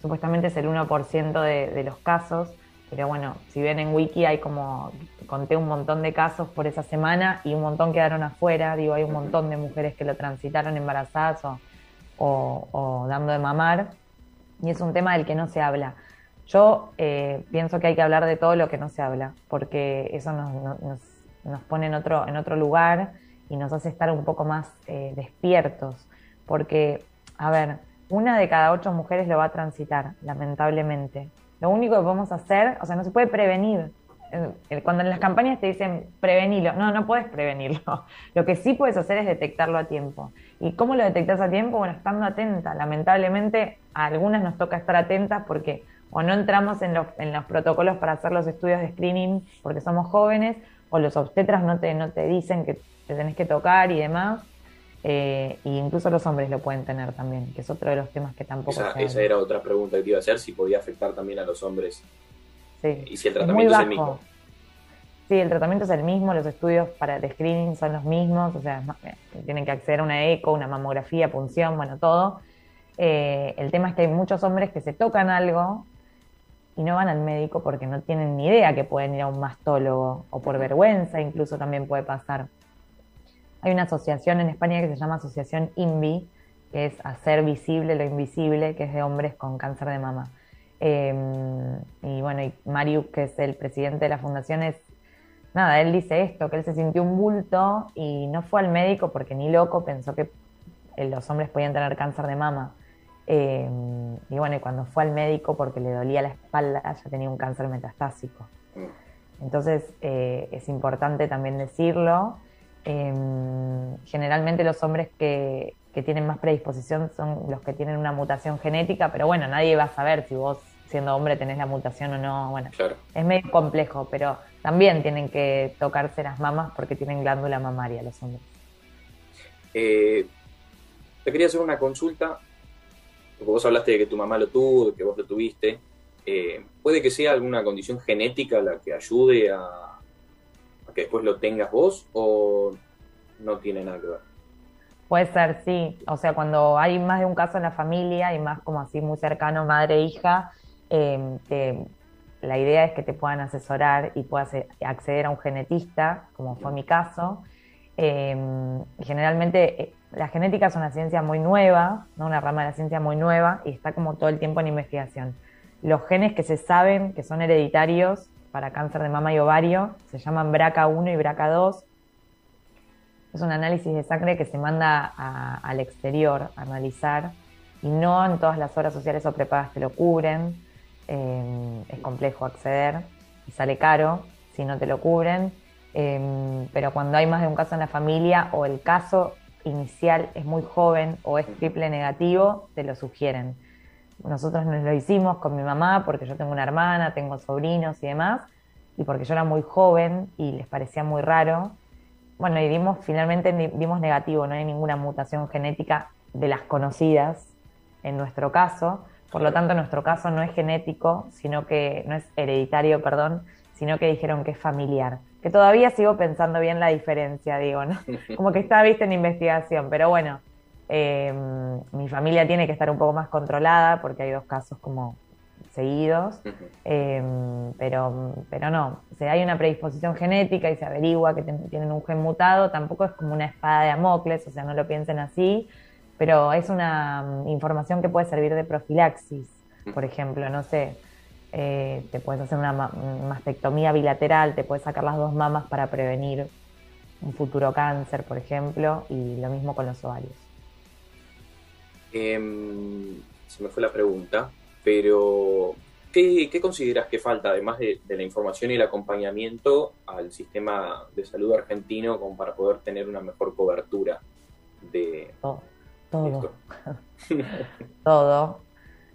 Supuestamente es el 1% de, de los casos, pero bueno, si ven en Wiki hay como, conté un montón de casos por esa semana y un montón quedaron afuera, digo, hay un montón de mujeres que lo transitaron embarazadas o, o dando de mamar, y es un tema del que no se habla. Yo eh, pienso que hay que hablar de todo lo que no se habla, porque eso nos, nos, pone en otro, en otro lugar y nos hace estar un poco más eh, despiertos. Porque, a ver, una de cada ocho mujeres lo va a transitar, lamentablemente. Lo único que podemos hacer, o sea, no se puede prevenir. Cuando en las campañas te dicen prevenirlo, no, no puedes prevenirlo. Lo que sí puedes hacer es detectarlo a tiempo. ¿Y cómo lo detectas a tiempo? Bueno, estando atenta. Lamentablemente a algunas nos toca estar atentas porque o no entramos en los, en los protocolos para hacer los estudios de screening porque somos jóvenes, o los obstetras no te, no te dicen que te tenés que tocar y demás. Eh, y incluso los hombres lo pueden tener también, que es otro de los temas que tampoco. Esa, esa era otra pregunta que te iba a hacer, si podía afectar también a los hombres. Sí. Y si el tratamiento es, es, el mismo. Sí, el tratamiento es el mismo, los estudios para el screening son los mismos, o sea, tienen que acceder a una eco, una mamografía, punción, bueno, todo. Eh, el tema es que hay muchos hombres que se tocan algo y no van al médico porque no tienen ni idea que pueden ir a un mastólogo o por vergüenza incluso también puede pasar. Hay una asociación en España que se llama Asociación INVI, que es hacer visible lo invisible, que es de hombres con cáncer de mama. Eh, y bueno, y Marius, que es el presidente de la fundación, es nada, él dice esto, que él se sintió un bulto y no fue al médico porque ni loco pensó que los hombres podían tener cáncer de mama. Eh, y bueno, y cuando fue al médico porque le dolía la espalda, ya tenía un cáncer metastásico. Entonces eh, es importante también decirlo. Eh, generalmente los hombres que, que, tienen más predisposición son los que tienen una mutación genética, pero bueno, nadie va a saber si vos siendo hombre tenés la mutación o no. Bueno, claro. es medio complejo, pero también tienen que tocarse las mamas porque tienen glándula mamaria los hombres. te quería hacer una consulta porque vos hablaste de que tu mamá lo tuvo, de que vos lo tuviste, eh, ¿puede que sea alguna condición genética la que ayude a, a, que después lo tengas vos o no tiene nada que ver? Puede ser, sí. O sea, cuando hay más de un caso en la familia y más como así muy cercano, madre e hija, eh, te, la idea es que te puedan asesorar y puedas acceder a un genetista, como fue mi caso. Eh, generalmente la genética es una ciencia muy nueva, ¿no? una rama de la ciencia muy nueva y está como todo el tiempo en investigación. Los genes que se saben que son hereditarios para cáncer de mama y ovario se llaman BRCA1 y BRCA2. Es un análisis de sangre que se manda al exterior a analizar y no en todas las horas sociales o prepagas te lo cubren. eh, es complejo acceder y sale caro si no te lo cubren, eh, pero cuando hay más de un caso en la familia o el caso inicial es muy joven o es triple negativo, te lo sugieren. Nosotros nos lo hicimos con mi mamá porque yo tengo una hermana, tengo sobrinos y demás, y porque yo era muy joven y les parecía muy raro. Bueno, y dimos, finalmente dimos negativo, no hay ninguna mutación genética de las conocidas en nuestro caso. Por lo tanto, nuestro caso no es genético, sino que no es hereditario, perdón, sino que dijeron que es familiar. Que todavía sigo pensando bien la diferencia, digo, ¿no? Como que está vista en investigación, pero bueno, eh, mi familia tiene que estar un poco más controlada porque hay dos casos como seguidos, eh, pero, pero no, o sea, hay una predisposición genética y se averigua que tienen un gen mutado, tampoco es como una espada de Amocles, o sea, no lo piensen así, pero es una mm, información que puede servir de profilaxis, por ejemplo, no sé, eh, te puedes hacer una mastectomía bilateral, te puedes sacar las dos mamas para prevenir un futuro cáncer, por ejemplo, y lo mismo con los ovarios. Em, se me fue la pregunta, pero ¿qué, consideras que falta, además de, la información y el acompañamiento al sistema de salud argentino, como para poder tener una mejor cobertura de todo? Todo. todo.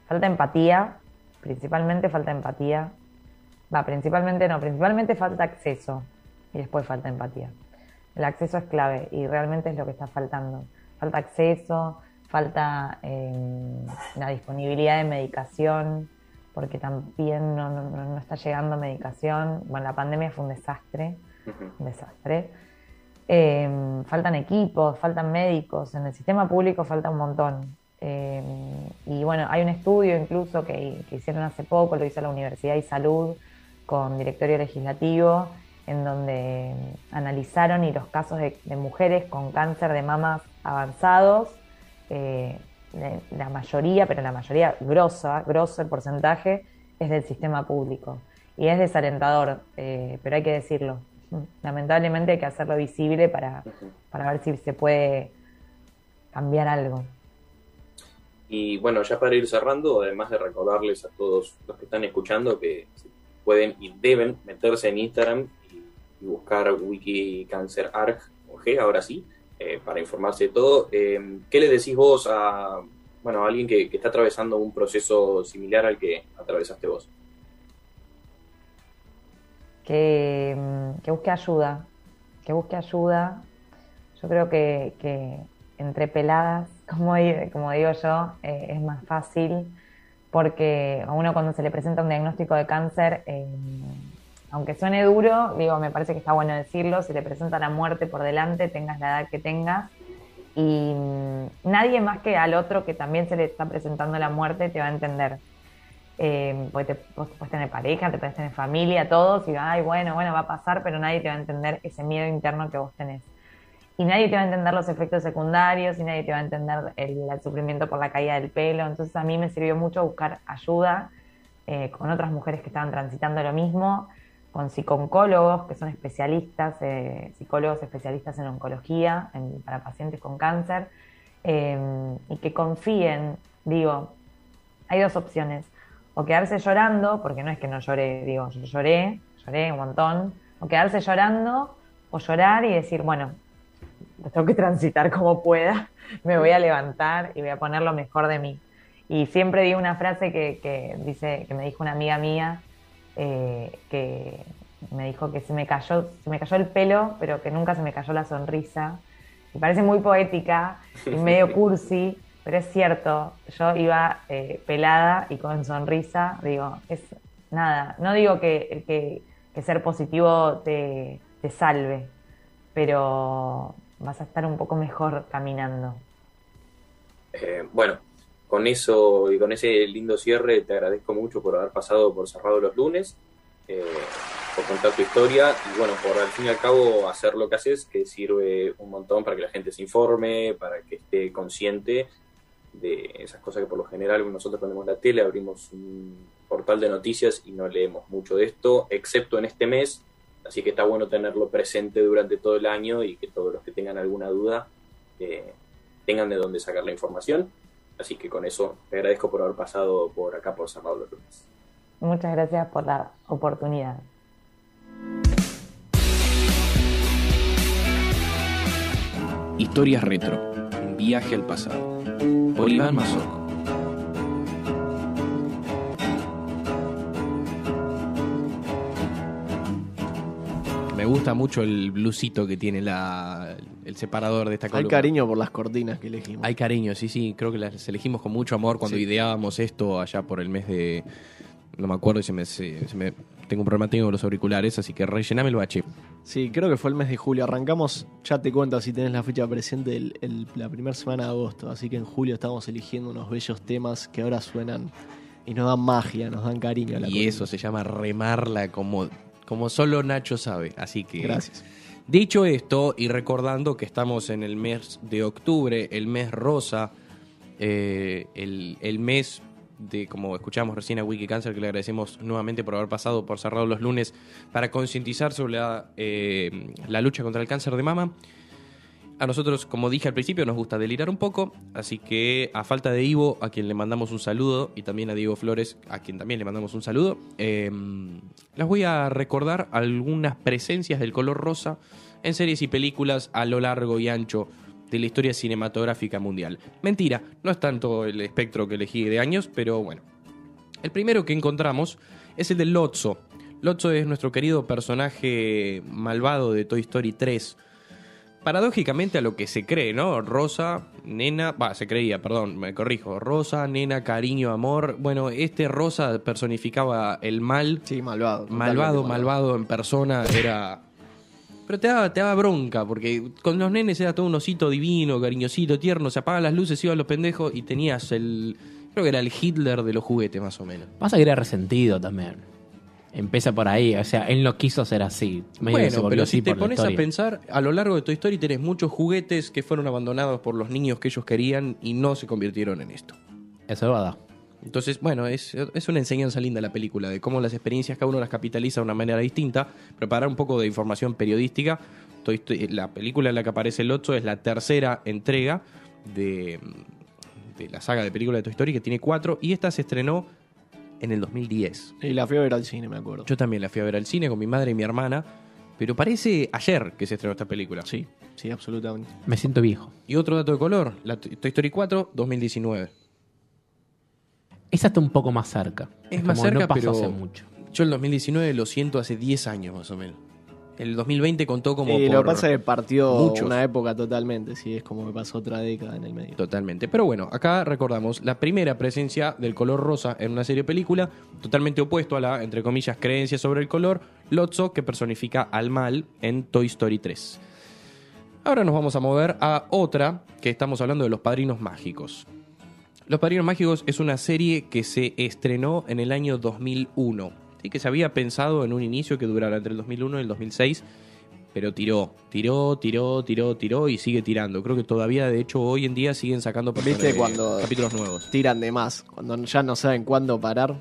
Falta empatía, principalmente falta empatía. Va, principalmente no, principalmente falta acceso y después falta empatía. El acceso es clave y realmente es lo que está faltando. Falta acceso, falta eh, la disponibilidad de medicación, porque también no, está llegando medicación. Bueno, la pandemia fue un desastre, un desastre. Eh, faltan equipos, faltan médicos, en el sistema público falta un montón. Eh, y bueno, hay un estudio incluso que, hicieron hace poco, lo hizo la Universidad y Salud con directorio legislativo, en donde analizaron y los casos de mujeres con cáncer de mamas avanzados eh, la mayoría, pero la mayoría grosa, grosso el porcentaje, es del sistema público. Y es desalentador, eh, pero hay que decirlo. Lamentablemente hay que hacerlo visible para, para ver si se puede cambiar algo. Y bueno, ya para ir cerrando, además de recordarles a todos los que están escuchando que pueden y deben meterse en Instagram y, buscar WikiCancerArg o G, ahora sí, eh, para informarse de todo. Eh, ¿Qué le decís vos a, bueno, alguien que, está atravesando un proceso similar al que atravesaste vos? Que, mm, busque ayuda, que busque ayuda. Yo creo que, entre peladas, como, como digo yo, eh, es más fácil porque a uno cuando se le presenta un diagnóstico de cáncer, aunque suene duro, digo, me parece que está bueno decirlo, se le presenta la muerte por delante, tengas la edad que tengas, y mm, nadie más que al otro que también se le está presentando la muerte te va a entender. Eh, porque te, vos puedes tener pareja, te puedes tener familia, todos, y ay, bueno, bueno, va a pasar, pero nadie te va a entender ese miedo interno que vos tenés. Y nadie te va a entender los efectos secundarios, y nadie te va a entender el, sufrimiento por la caída del pelo. Entonces a mí me sirvió mucho buscar ayuda eh, con otras mujeres que estaban transitando lo mismo con psicólogos que son especialistas, eh, psicólogos especialistas en oncología para pacientes con cáncer, em, y que confíen, digo, hay dos opciones, o quedarse llorando, porque no es que no lloré, digo, yo lloré, lloré un montón, o quedarse llorando, o llorar y decir, bueno, lo tengo que transitar como pueda, me voy a levantar y voy a poner lo mejor de mí. Y siempre digo una frase que, que dice, que me dijo una amiga mía, eh, que me dijo que se me cayó, se me cayó el pelo, pero que nunca se me cayó la sonrisa. Me parece muy poética y medio cursi, pero es cierto. Yo iba eh, pelada y con sonrisa. Digo, es nada. No digo que, que, ser positivo te, te salve, pero vas a estar un poco mejor caminando. Eh, bueno, con eso y con ese lindo cierre, te agradezco mucho por haber pasado por Cerrado los lunes, eh, por contar tu historia y bueno, por al fin y al cabo hacer lo que haces, que sirve un montón para que la gente se informe, para que esté consciente de esas cosas que por lo general nosotros ponemos la tele, abrimos un portal de noticias y no leemos mucho de esto, excepto en este mes, así que está bueno tenerlo presente durante todo el año y que todos los que tengan alguna duda eh, tengan de dónde sacar la información. Así que con eso te agradezco por haber pasado por acá por San Pablo Lunes. Muchas gracias por la oportunidad. Historias retro. Un viaje al pasado. Por Iván Mazoco. Gusta mucho el blusito que tiene la, el separador de esta Hay columna. cariño por las cortinas que elegimos. Hay cariño, sí, sí. Creo que las elegimos con mucho amor cuando Sí. ideábamos esto allá por el mes de. No me acuerdo si me, se- se me- tengo un problema tengo con los auriculares, así que rellename el bache. Sí, creo que fue el mes de julio. Arrancamos, ya te cuento si tenés la fecha presente, el- el- la primera semana de agosto. Así que en julio estamos eligiendo unos bellos temas que ahora suenan y nos dan magia, nos dan cariño a la Y columna. eso se llama remarla como, como solo Nacho sabe. Así que. Gracias. Dicho esto, y recordando que estamos en el mes de octubre, el mes rosa, eh, el, el mes de, como escuchamos recién a Wiki Cancer, que le agradecemos nuevamente por haber pasado por cerrado los lunes para concientizar sobre la, eh, la lucha contra el cáncer de mama. A nosotros, como dije al principio, nos gusta delirar un poco, así que a falta de Ivo, a quien le mandamos un saludo, y también a Diego Flores, a quien también le mandamos un saludo, eh, les voy a recordar algunas presencias del color rosa en series y películas a lo largo y ancho de la historia cinematográfica mundial. Mentira, no es tanto el espectro que elegí de años, pero bueno. El primero que encontramos es el de Lotso. Lotso es nuestro querido personaje malvado de Toy Story 3 paradójicamente a lo que se cree, ¿no? Rosa, nena, va, se creía, perdón, me corrijo. Rosa, nena, cariño, amor. Bueno, este Rosa personificaba el mal. Sí, malvado. Malvado, malvado en persona, era... Pero te daba, te daba bronca, porque con los nenes era todo un osito divino, cariñosito, tierno, se apagan las luces, iban los pendejos y tenías el... Creo que era el Hitler de los juguetes, más o menos. Pasa que era resentido también. Empieza por ahí, o sea, él no quiso ser así. Medio Bueno, pero si te pones a historia. pensar, a lo largo de Toy Story tenés muchos juguetes que fueron abandonados por los niños que ellos querían y no se convirtieron en esto. Eso es verdad. Entonces, bueno, es, es una enseñanza linda la película, de cómo las experiencias cada uno las capitaliza de una manera distinta. Preparar un poco de información periodística. Toy Story- la película en la que aparece el 8 es la tercera entrega de, de la saga de películas de Toy Story, que tiene cuatro, y esta se estrenó en el 2010. Y la fui a ver al cine, me acuerdo. Yo también la fui a ver al cine con mi madre y mi hermana, pero parece ayer que se estrenó esta película. Sí, sí, absolutamente. Me siento viejo. Y otro dato de color, la Toy Story 4, 2019. Esa está un poco más cerca. Es más como cerca, no pasó pero hace mucho. yo el 2019 lo siento hace 10 años más o menos. El 2020 contó como por... lo que pasa es que partió muchos. una época totalmente, sí, es como que pasó otra década en el medio. Totalmente. Pero bueno, acá recordamos la primera presencia del color rosa en una serie o película, totalmente opuesto a la, entre comillas, creencia sobre el color, Lotso, que personifica al mal en Toy Story 3. Ahora nos vamos a mover a otra, que estamos hablando de Los Padrinos Mágicos. Los Padrinos Mágicos es una serie que se estrenó en el año 2001, ¿sí? que se había pensado en un inicio que durara entre el 2001 y el 2006, pero tiró, tiró, tiró, tiró, tiró y sigue tirando. Creo que todavía, de hecho, hoy en día siguen sacando ¿Viste eh, cuando- capítulos nuevos. Tiran de más, cuando ya no saben cuándo parar.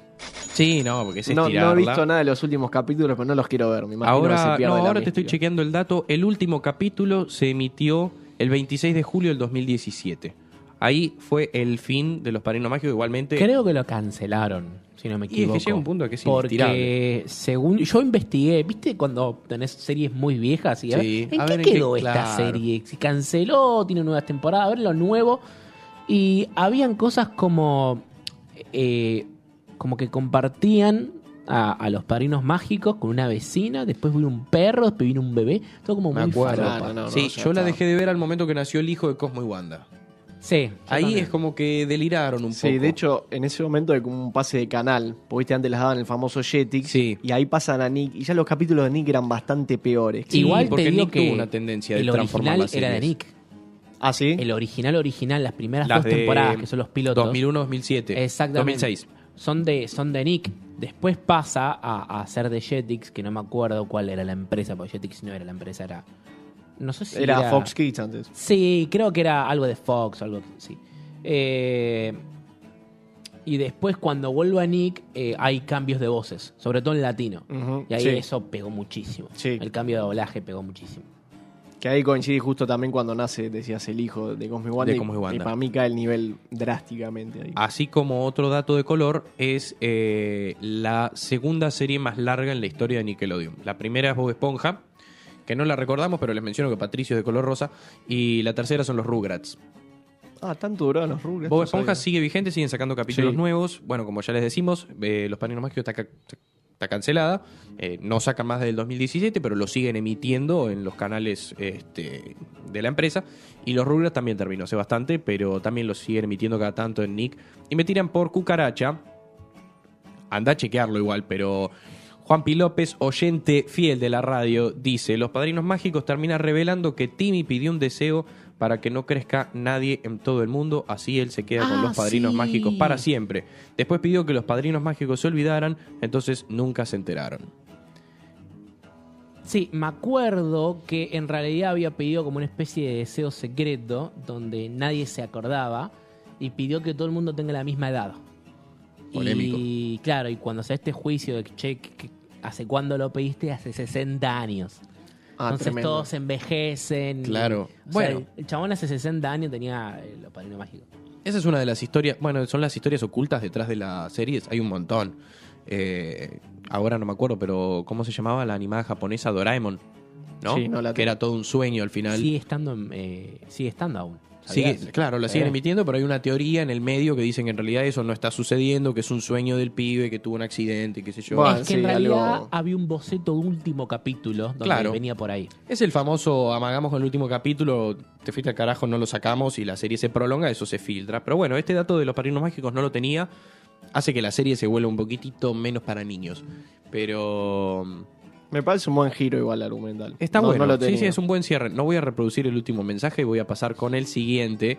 Sí, no, porque es No, no he visto nada de los últimos capítulos, pero no los quiero ver. Me imagino que se Ahora, no, ahora te estoy chequeando el dato. El último capítulo se emitió el 26 de julio del 2017. Ahí fue el fin de Los Padrinos Mágicos. Igualmente, Creo que lo cancelaron, si no me Y es que equivoco. llega un punto que es Porque según yo investigué, ¿viste cuando tenés series muy viejas? Y a ver, Sí, ¿En a qué ver en qué- quedó esta claro. serie? Si canceló, tiene nuevas temporadas, a ver lo nuevo. Y habían cosas como. eh, como que compartían a, a los padrinos mágicos con una vecina, después vino un perro, después vino un bebé. Todo como me muy acuerdo. falopa. No, no, no, sí, yo la dejé de ver al momento que nació el hijo de Cosmo y Wanda. Sí, Ahí también. es como que deliraron un Sí, poco. de hecho, en ese momento hay como un pase de canal. Porque viste, antes les daban el famoso Jetix. Sí. Y ahí pasan a Nick. Y ya los capítulos de Nick eran bastante peores. Sí, Igual porque te digo Nick que tuvo una tendencia de el transformar original las era de series. Nick. Ah, sí. El original, original, las primeras Las dos de temporadas, que son los pilotos. 2001-2007. Exactamente. 2006. Son de, son de Nick. Después pasa a, a ser de Jetix, que no me acuerdo cuál era la empresa, porque Jetix no era la empresa, era. No sé si era, era. Fox Kids antes. Sí, creo que era algo de Fox, algo sí. Eh, y después, cuando vuelvo a Nick, eh, hay cambios de voces, sobre todo en latino. Y ahí sí. eso pegó muchísimo. Sí. El cambio de doblaje pegó muchísimo. Que ahí coincidí justo también cuando nace, decías, el hijo de Cosmo y Wanda. De y- Cosmo y Wanda. Y para mí cae el nivel drásticamente ahí. Así como otro dato de color es eh, la segunda serie más larga en la historia de Nickelodeon. La primera es Bob Esponja, que no la recordamos, pero les menciono que Patricio es de color rosa. Y la tercera son los Rugrats. Ah, tanto duraron los Rugrats. Bob Esponja sigue vigente, siguen sacando capítulos Sí. nuevos. Bueno, como ya les decimos, eh, Los Padrinos Mágicos está, ca- está cancelada. Eh, no sacan más del 2017, pero lo siguen emitiendo en los canales este, de la empresa. Y los Rugrats también terminó hace bastante, pero también los siguen emitiendo cada tanto en Nick. Y me tiran por cucaracha. Anda a chequearlo igual, pero Juan Pi López, oyente fiel de la radio, dice, los padrinos mágicos terminan revelando que Timmy pidió un deseo para que no crezca nadie en todo el mundo, así él se queda con Ah, los padrinos sí. mágicos para siempre. Después pidió que los padrinos mágicos se olvidaran, entonces nunca se enteraron. Sí, me acuerdo que en realidad había pedido como una especie de deseo secreto donde nadie se acordaba y pidió que todo el mundo tenga la misma edad. Polémico. Y claro, y cuando se este juicio de que, che, que- que- ¿hace cuándo lo pediste? Hace 60 años. Ah, Entonces tremendo. todos envejecen. y- Claro. Bueno. el, el chabón hace 60 años tenía eh, los padrinos mágicos. Esa es una de las historias, bueno, son las historias ocultas detrás de las series, hay un montón. Eh, ahora no me acuerdo, pero ¿cómo se llamaba la animada japonesa Doraemon? ¿No? Sí, no la que era todo un sueño al final. Sigue estando, en- eh, sigue estando aún. Claro, la siguen Eh. emitiendo, pero hay una teoría en el medio que dicen que en realidad eso no está sucediendo, que es un sueño del pibe, que tuvo un accidente, qué sé yo. Bueno, es que en realidad algo- había un boceto de último capítulo donde Claro. venía por ahí. Es el famoso amagamos con el último capítulo, te fuiste al carajo, no lo sacamos y la serie se prolonga, eso se filtra. Pero bueno, este dato de los padrinos mágicos no lo tenía, hace que la serie se vuelva un poquitito menos para niños. Pero Me parece un buen giro igual argumental. está No- bueno, no lo sí, sí, es un buen cierre. No voy a reproducir el último mensaje, voy a pasar con el siguiente.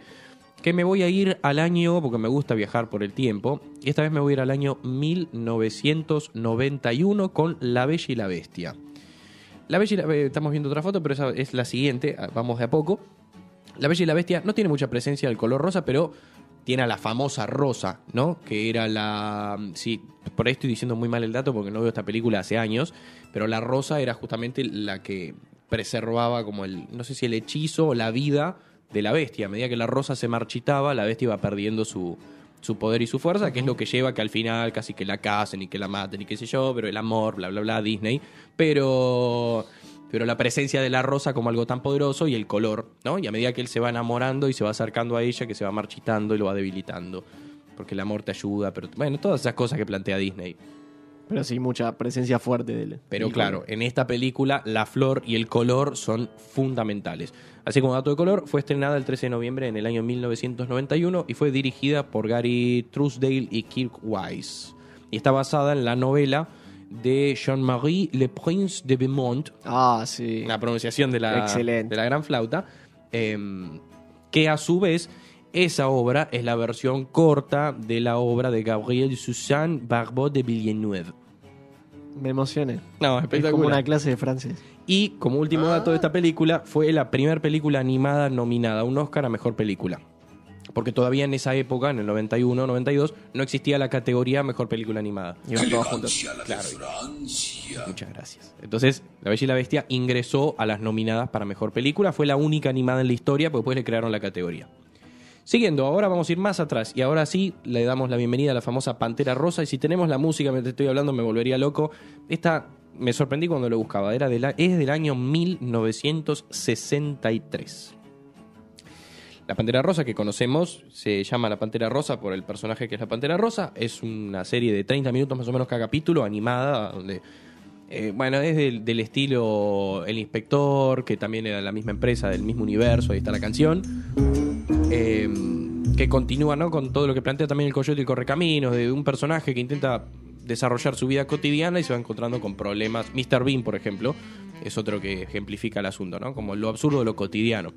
Que me voy a ir al año, porque me gusta viajar por el tiempo, y esta vez me voy a ir al año 1991 con La Bella y la Bestia. La Bella y la eh, estamos viendo otra foto, pero esa es la siguiente, vamos de a poco. La Bella y la Bestia no tiene mucha presencia del color rosa, pero tiene a la famosa rosa, ¿no? Que era la... Sí, por ahí estoy diciendo muy mal el dato porque no veo esta película hace años, pero la rosa era justamente la que preservaba como el, no sé si el hechizo o la vida de la bestia. A medida que la rosa se marchitaba, la bestia iba perdiendo su, su poder y su fuerza, que es lo que lleva que al final casi que la casen y que la maten y qué sé yo, pero el amor, bla, bla, bla, Disney. Pero, pero la presencia de la rosa como algo tan poderoso y el color, ¿no? Y a medida que él se va enamorando y se va acercando a ella, que se va marchitando y lo va debilitando. Porque el amor te ayuda, pero bueno, todas esas cosas que plantea Disney. Pero sí, mucha presencia fuerte de él. Pero claro, en esta película la flor y el color son fundamentales. Así como dato de color, fue estrenada el 13 de noviembre en el año 1991 y fue dirigida por Gary Truesdale y Kirk Wise. Y está basada en la novela de Jean-Marie Le Prince de Beaumont, Ah, sí. la pronunciación de la, Excelente. de la gran flauta, em, que a su vez esa obra es la versión corta de la obra de Gabriel Suzanne Barbeau de Villeneuve. Me emocioné. No, Es como una clase de francés. Y como último dato de esta película, fue la primera película animada nominada a un Oscar a Mejor Película. Porque todavía en esa época, en el 91, 92, no existía la categoría Mejor Película Animada. Iban. Claro. Muchas gracias. Entonces, La Bella y la Bestia ingresó a las nominadas para Mejor Película. Fue la única animada en la historia, porque después le crearon la categoría. Siguiendo, ahora vamos a ir más atrás. Y ahora sí, le damos la bienvenida a la famosa Pantera Rosa. Y si tenemos la música mientras estoy hablando, me volvería loco. Esta me sorprendí cuando lo buscaba. Era de la- es del año 1963. La Pantera Rosa que conocemos se llama La Pantera Rosa por el personaje que es la Pantera Rosa. Es una serie de 30 minutos más o menos cada capítulo, animada, donde... eh, bueno, es del, estilo El Inspector, que también era la misma empresa, del mismo universo, ahí está la canción. Eh, que continúa ¿no? con todo lo que plantea también el Coyote y Correcaminos, de un personaje que intenta desarrollar su vida cotidiana y se va encontrando con problemas. Mr. Bean, por ejemplo, es otro que ejemplifica el asunto, ¿no? Como lo absurdo de lo cotidiano.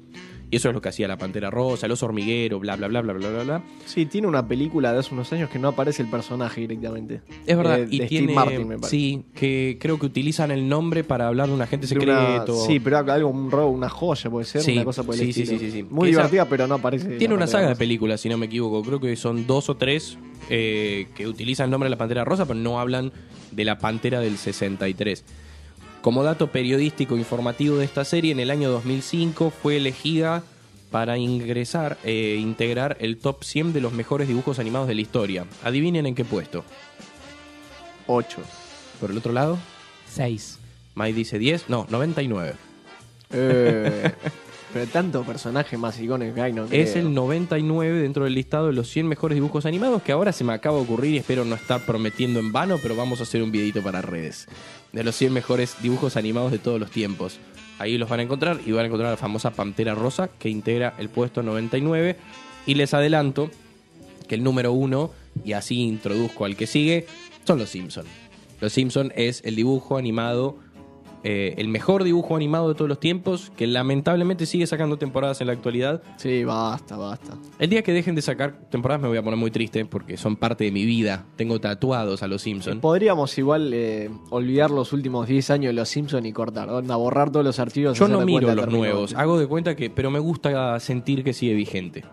Y eso es lo que hacía la Pantera Rosa, el oso hormiguero, bla, bla, bla, bla, bla, bla, bla. Sí, tiene una película de hace unos años que no aparece el personaje directamente. Es verdad, Eh, y de tiene. Steve Martin, me parece. sí, que creo que utilizan el nombre para hablar de un agente De una- secreto. sí, pero algo, un robo, una joya puede ser, Sí, una cosa por el sí, sí, estilo. sí, sí, sí. Muy Que esa- divertida, pero no aparece. Tiene una saga de películas, si no me equivoco. Creo que son dos o tres eh, que utilizan el nombre de la Pantera Rosa, pero no hablan de la Pantera del 63. Como dato periodístico informativo de esta serie, en el año 2005 fue elegida para ingresar e integrar el top 100 de los mejores dibujos animados de la historia. Adivinen en qué puesto. 8. Por el otro lado, 6. Mai dice 10, no, 99. Eh, pero tanto personaje más icónico que hay, no Es creo. el 99 dentro del listado de los 100 mejores dibujos animados que ahora se me acaba de ocurrir y espero no estar prometiendo en vano, pero vamos a hacer un videito para redes. De los 100 mejores dibujos animados de todos los tiempos. Ahí los van a encontrar y van a encontrar a la famosa Pantera Rosa que integra el puesto 99. Y les adelanto que el número uno, y así introduzco al que sigue, son los Simpson. Los Simpson es el dibujo animado, eh, el mejor dibujo animado de todos los tiempos, que lamentablemente sigue sacando temporadas en la actualidad. Sí, basta, basta. El día que dejen de sacar temporadas me voy a poner muy triste porque son parte de mi vida. Tengo tatuados a los Simpsons. Podríamos igual eh, olvidar los últimos 10 años de los Simpsons y cortar, onda, borrar todos los archivos. Yo no miro los nuevos, hago de cuenta que, pero me gusta sentir que sigue vigente.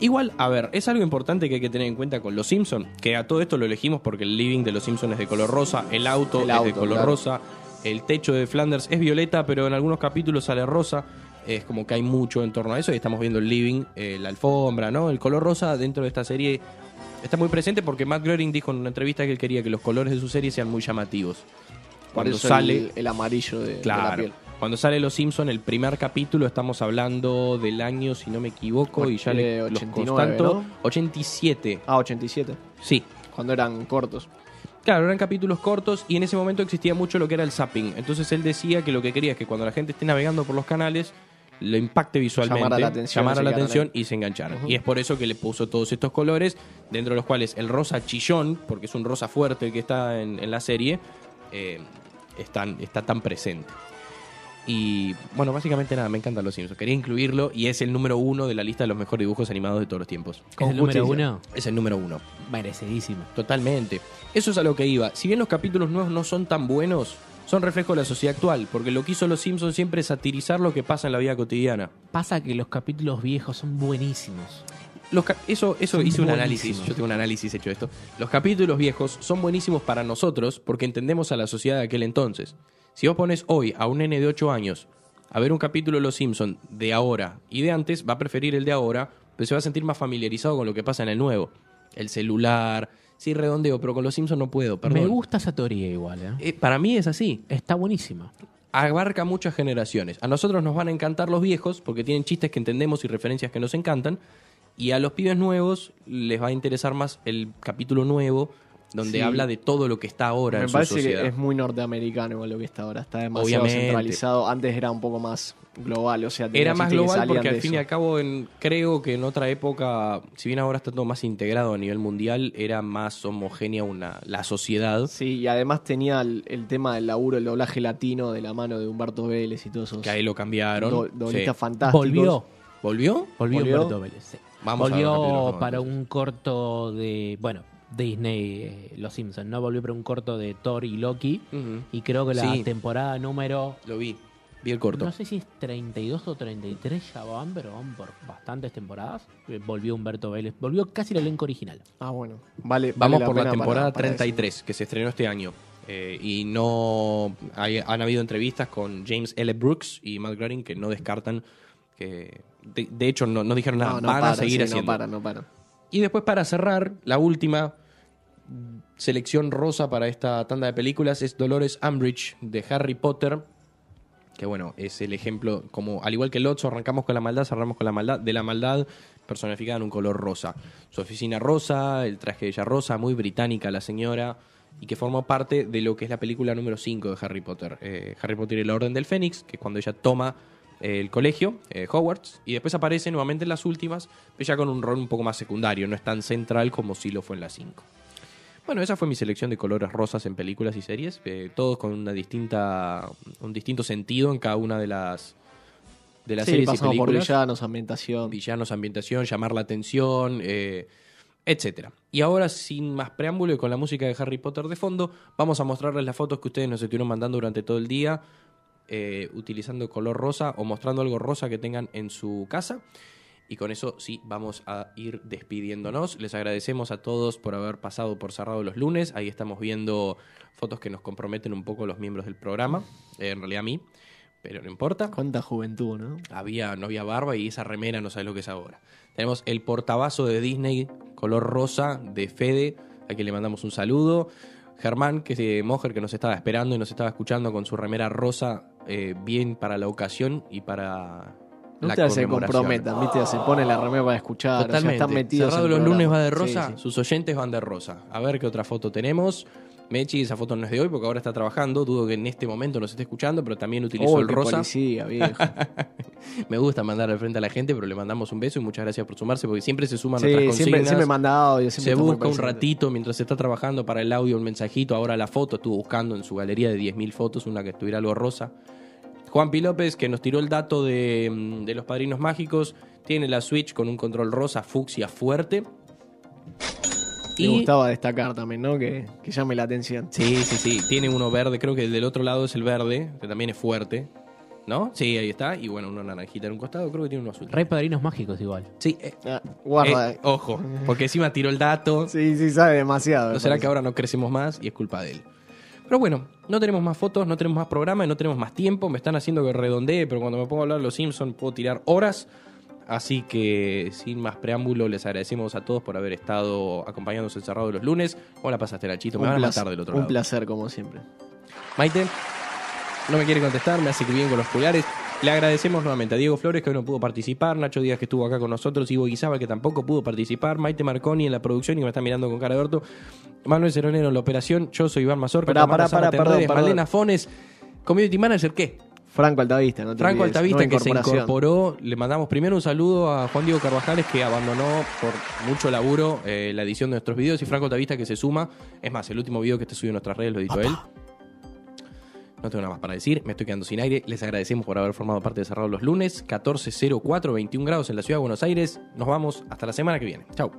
Igual, a ver, es algo importante que hay que tener en cuenta con los Simpsons, que a todo esto lo elegimos porque el living de los Simpsons es de color rosa, el auto El es de color claro. rosa, el techo de Flanders es violeta, pero en algunos capítulos sale rosa. Es como que hay mucho en torno a eso y estamos viendo el living, eh, la alfombra, ¿no? El color rosa dentro de esta serie está muy presente porque Matt Groening dijo en una entrevista que él quería que los colores de su serie sean muy llamativos. Cuando sale, el, el amarillo de, de la Claro. piel. Cuando sale Los Simpson el primer capítulo, estamos hablando del año, si no me equivoco, y ya le, Eh, los 89, constanto, ¿no? 87. Ah, 87. Sí. Cuando eran cortos. Claro, eran capítulos cortos y en ese momento existía mucho lo que era el zapping. Entonces él decía que lo que quería es que cuando la gente esté navegando por los canales, lo impacte visualmente, Llamara la atención, llamara la y se engancharan. Ujú. Y es por eso que le puso todos estos colores, dentro de los cuales el rosa chillón, porque es un rosa fuerte el que está en, en la serie, eh, están- está tan presente. Y bueno, básicamente nada, me encantan los Simpsons. Quería incluirlo y es el número uno de la lista de los mejores dibujos animados de todos los tiempos. ¿Es el número uno? Es el número uno. Merecidísimo. Totalmente. Eso es a lo que iba. Si bien los capítulos nuevos no son tan buenos, son reflejo de la sociedad actual, porque lo que hizo Los Simpsons siempre es satirizar lo que pasa en la vida cotidiana. Pasa que los capítulos viejos son buenísimos. Los eso eso Son hice un análisis, yo tengo un análisis hecho de esto. Los capítulos viejos son buenísimos para nosotros porque entendemos a la sociedad de aquel entonces. Si vos pones hoy a un nene de 8 años a ver un capítulo de Los Simpsons de ahora y de antes, va a preferir el de ahora, pero se va a sentir más familiarizado con lo que pasa en el nuevo. El celular, sí redondeo, pero con Los Simpsons no puedo, perdón. Me gusta esa teoría igual, ¿eh? Eh, para mí es así. Está buenísima. Abarca muchas generaciones. A nosotros nos van a encantar los viejos porque tienen chistes que entendemos y referencias que nos encantan. Y a los pibes nuevos les va a interesar más el capítulo nuevo donde Sí. habla de todo lo que está ahora Me en su parece sociedad. que es muy norteamericano igual lo que está ahora. Está demasiado Obviamente. centralizado. Antes era un poco más global. O sea, Era más global porque al fin y eso. al cabo en- creo que en otra época, si bien ahora está todo más integrado a nivel mundial, era más homogénea una, la sociedad. Sí, y además tenía el, el tema del laburo, el doblaje latino de la mano de Humberto Vélez y todos esos Que ahí lo cambiaron. do- Sí. doblistas fantásticos. Volvió. ¿Volvió? Volvió. Humberto Vélez. sí. Vamos volvió para un corto de. Bueno, Disney, eh, Los Simpsons, ¿no? Volvió para un corto de Thor y Loki. Y creo que la Sí. temporada número. Lo vi. Vi el corto. No sé si es 32 o 33 ya van, pero van por bastantes temporadas. Eh, Volvió Humberto Vélez. Volvió casi el elenco original. Ah, bueno. Vale, Vamos vale por la pena temporada para- para 33, que se estrenó este año. Eh, y no hay- han habido entrevistas con James L. Brooks y Matt Groening que no descartan que... De, de hecho, no, no dijeron eso. nada, No, no van para, a seguir sí, haciendo. No para, no para. Y después para cerrar, la última selección rosa para esta tanda de películas es Dolores Umbridge de Harry Potter. Que bueno, es el ejemplo, como al igual que el Otso, arrancamos con la maldad, cerramos con la maldad, de la maldad personificada en un color rosa. Su oficina rosa, el traje de ella rosa, muy británica la señora, y que formó parte de lo que es la película número 5 de Harry Potter. Eh, Harry Potter y la Orden del Fénix, que es cuando ella toma el colegio, eh, Hogwarts, y después aparece nuevamente en las últimas, pero ya con un rol un poco más secundario, no es tan central como sí lo fue en la 5. Bueno, esa fue mi selección de colores rosas en películas y series, eh, todos con una distinta, un distinto sentido en cada una de las de las Sí, series y pasamos por películas villanos, ambientación. villanos, ambientación, llamar la atención, eh, etcétera. Y ahora, sin más preámbulo y con la música de Harry Potter de fondo, vamos a mostrarles las fotos que ustedes nos estuvieron mandando durante todo el día, eh, utilizando color rosa o mostrando algo rosa que tengan en su casa. Y con eso sí, vamos a ir despidiéndonos. Les agradecemos a todos por haber pasado por Cerrado los lunes. Ahí estamos viendo fotos que nos comprometen un poco los miembros del programa. Eh, en realidad a mí, pero no importa. Cuánta juventud, ¿no? Había, no había barba y esa remera no sabe lo que es ahora. Tenemos el portabazo de Disney, color rosa, de Fede, a quien le mandamos un saludo. Germán, que es de Mojer, que nos estaba esperando y nos estaba escuchando con su remera rosa, eh, bien para la ocasión y para la Ustedes se conmemoración. comprometan, ¿viste? Se pone la remera para escuchar. o sea, Totalmente. están metidos Cerrado en los lunes va de Sí, rosa, sí. sus oyentes van de rosa. A ver qué otra foto tenemos. Mechi, esa foto no es de hoy porque ahora está trabajando. Dudo que en este momento nos esté escuchando, pero también utilizó Oh, el rosa. policía, viejo. Me gusta mandar al frente a la gente, pero le mandamos un beso y muchas gracias por sumarse porque siempre se suman Sí, nuestras consignas. siempre manda audio. se siempre muy busca un ratito mientras se está trabajando para el audio, un mensajito. Ahora la foto, estuvo buscando en su galería de 10.000 fotos una que estuviera algo rosa. Juan Pi López, que nos tiró el dato de, mm, de los padrinos mágicos, tiene la Switch con un control rosa fucsia fuerte. Me gustaba destacar también, ¿no? Que, que llame la atención. Sí, sí, sí. Tiene uno verde, creo que el del otro lado es el verde, que también es fuerte. ¿No? Sí, ahí está. Y bueno, uno naranjita en un costado, creo que tiene uno azul. Rey Padrinos Mágicos igual. Sí, eh, Ah, guarda. eh, ojo, porque encima tiró el dato. Sí, sí, sabe demasiado. ¿No me será parece. que ahora no crecemos más y es culpa de él? Pero bueno, no tenemos más fotos, no tenemos más programa y no tenemos más tiempo. Me están haciendo que redondee, pero cuando me pongo a hablar de los Simpsons puedo tirar horas. Así que sin más preámbulo, les agradecemos a todos por haber estado acompañándonos encerrados los lunes. ¿Cómo la pasaste, Nachito? Me Un van a matar del otro un lado. placer, como siempre. Maite, no me quiere contestar, me hace que bien con los pulgares. Le agradecemos nuevamente a Diego Flores que hoy no pudo participar, Nacho Díaz que estuvo acá con nosotros, Ivo Guizábal que tampoco pudo participar, Maite Marconi en la producción y me está mirando con cara de orto, Manuel Ceronero en la operación, yo soy Iván Mazorca, en perdón, redes, perdón. Malena Fones, Community Manager, ¿qué? Franco Altavista, no te Franco olvides, Altavista que se incorporó. Le mandamos primero un saludo a Juan Diego Carvajales que abandonó por mucho laburo eh, la edición de nuestros videos y Franco Altavista que se suma. Es más, el último video que está subido en nuestras redes lo editó él. No tengo nada más para decir, me estoy quedando sin aire. Les agradecemos por haber formado parte de Cerrado los lunes, 14.04, 21 grados en la ciudad de Buenos Aires. Nos vamos hasta la semana que viene. Chau.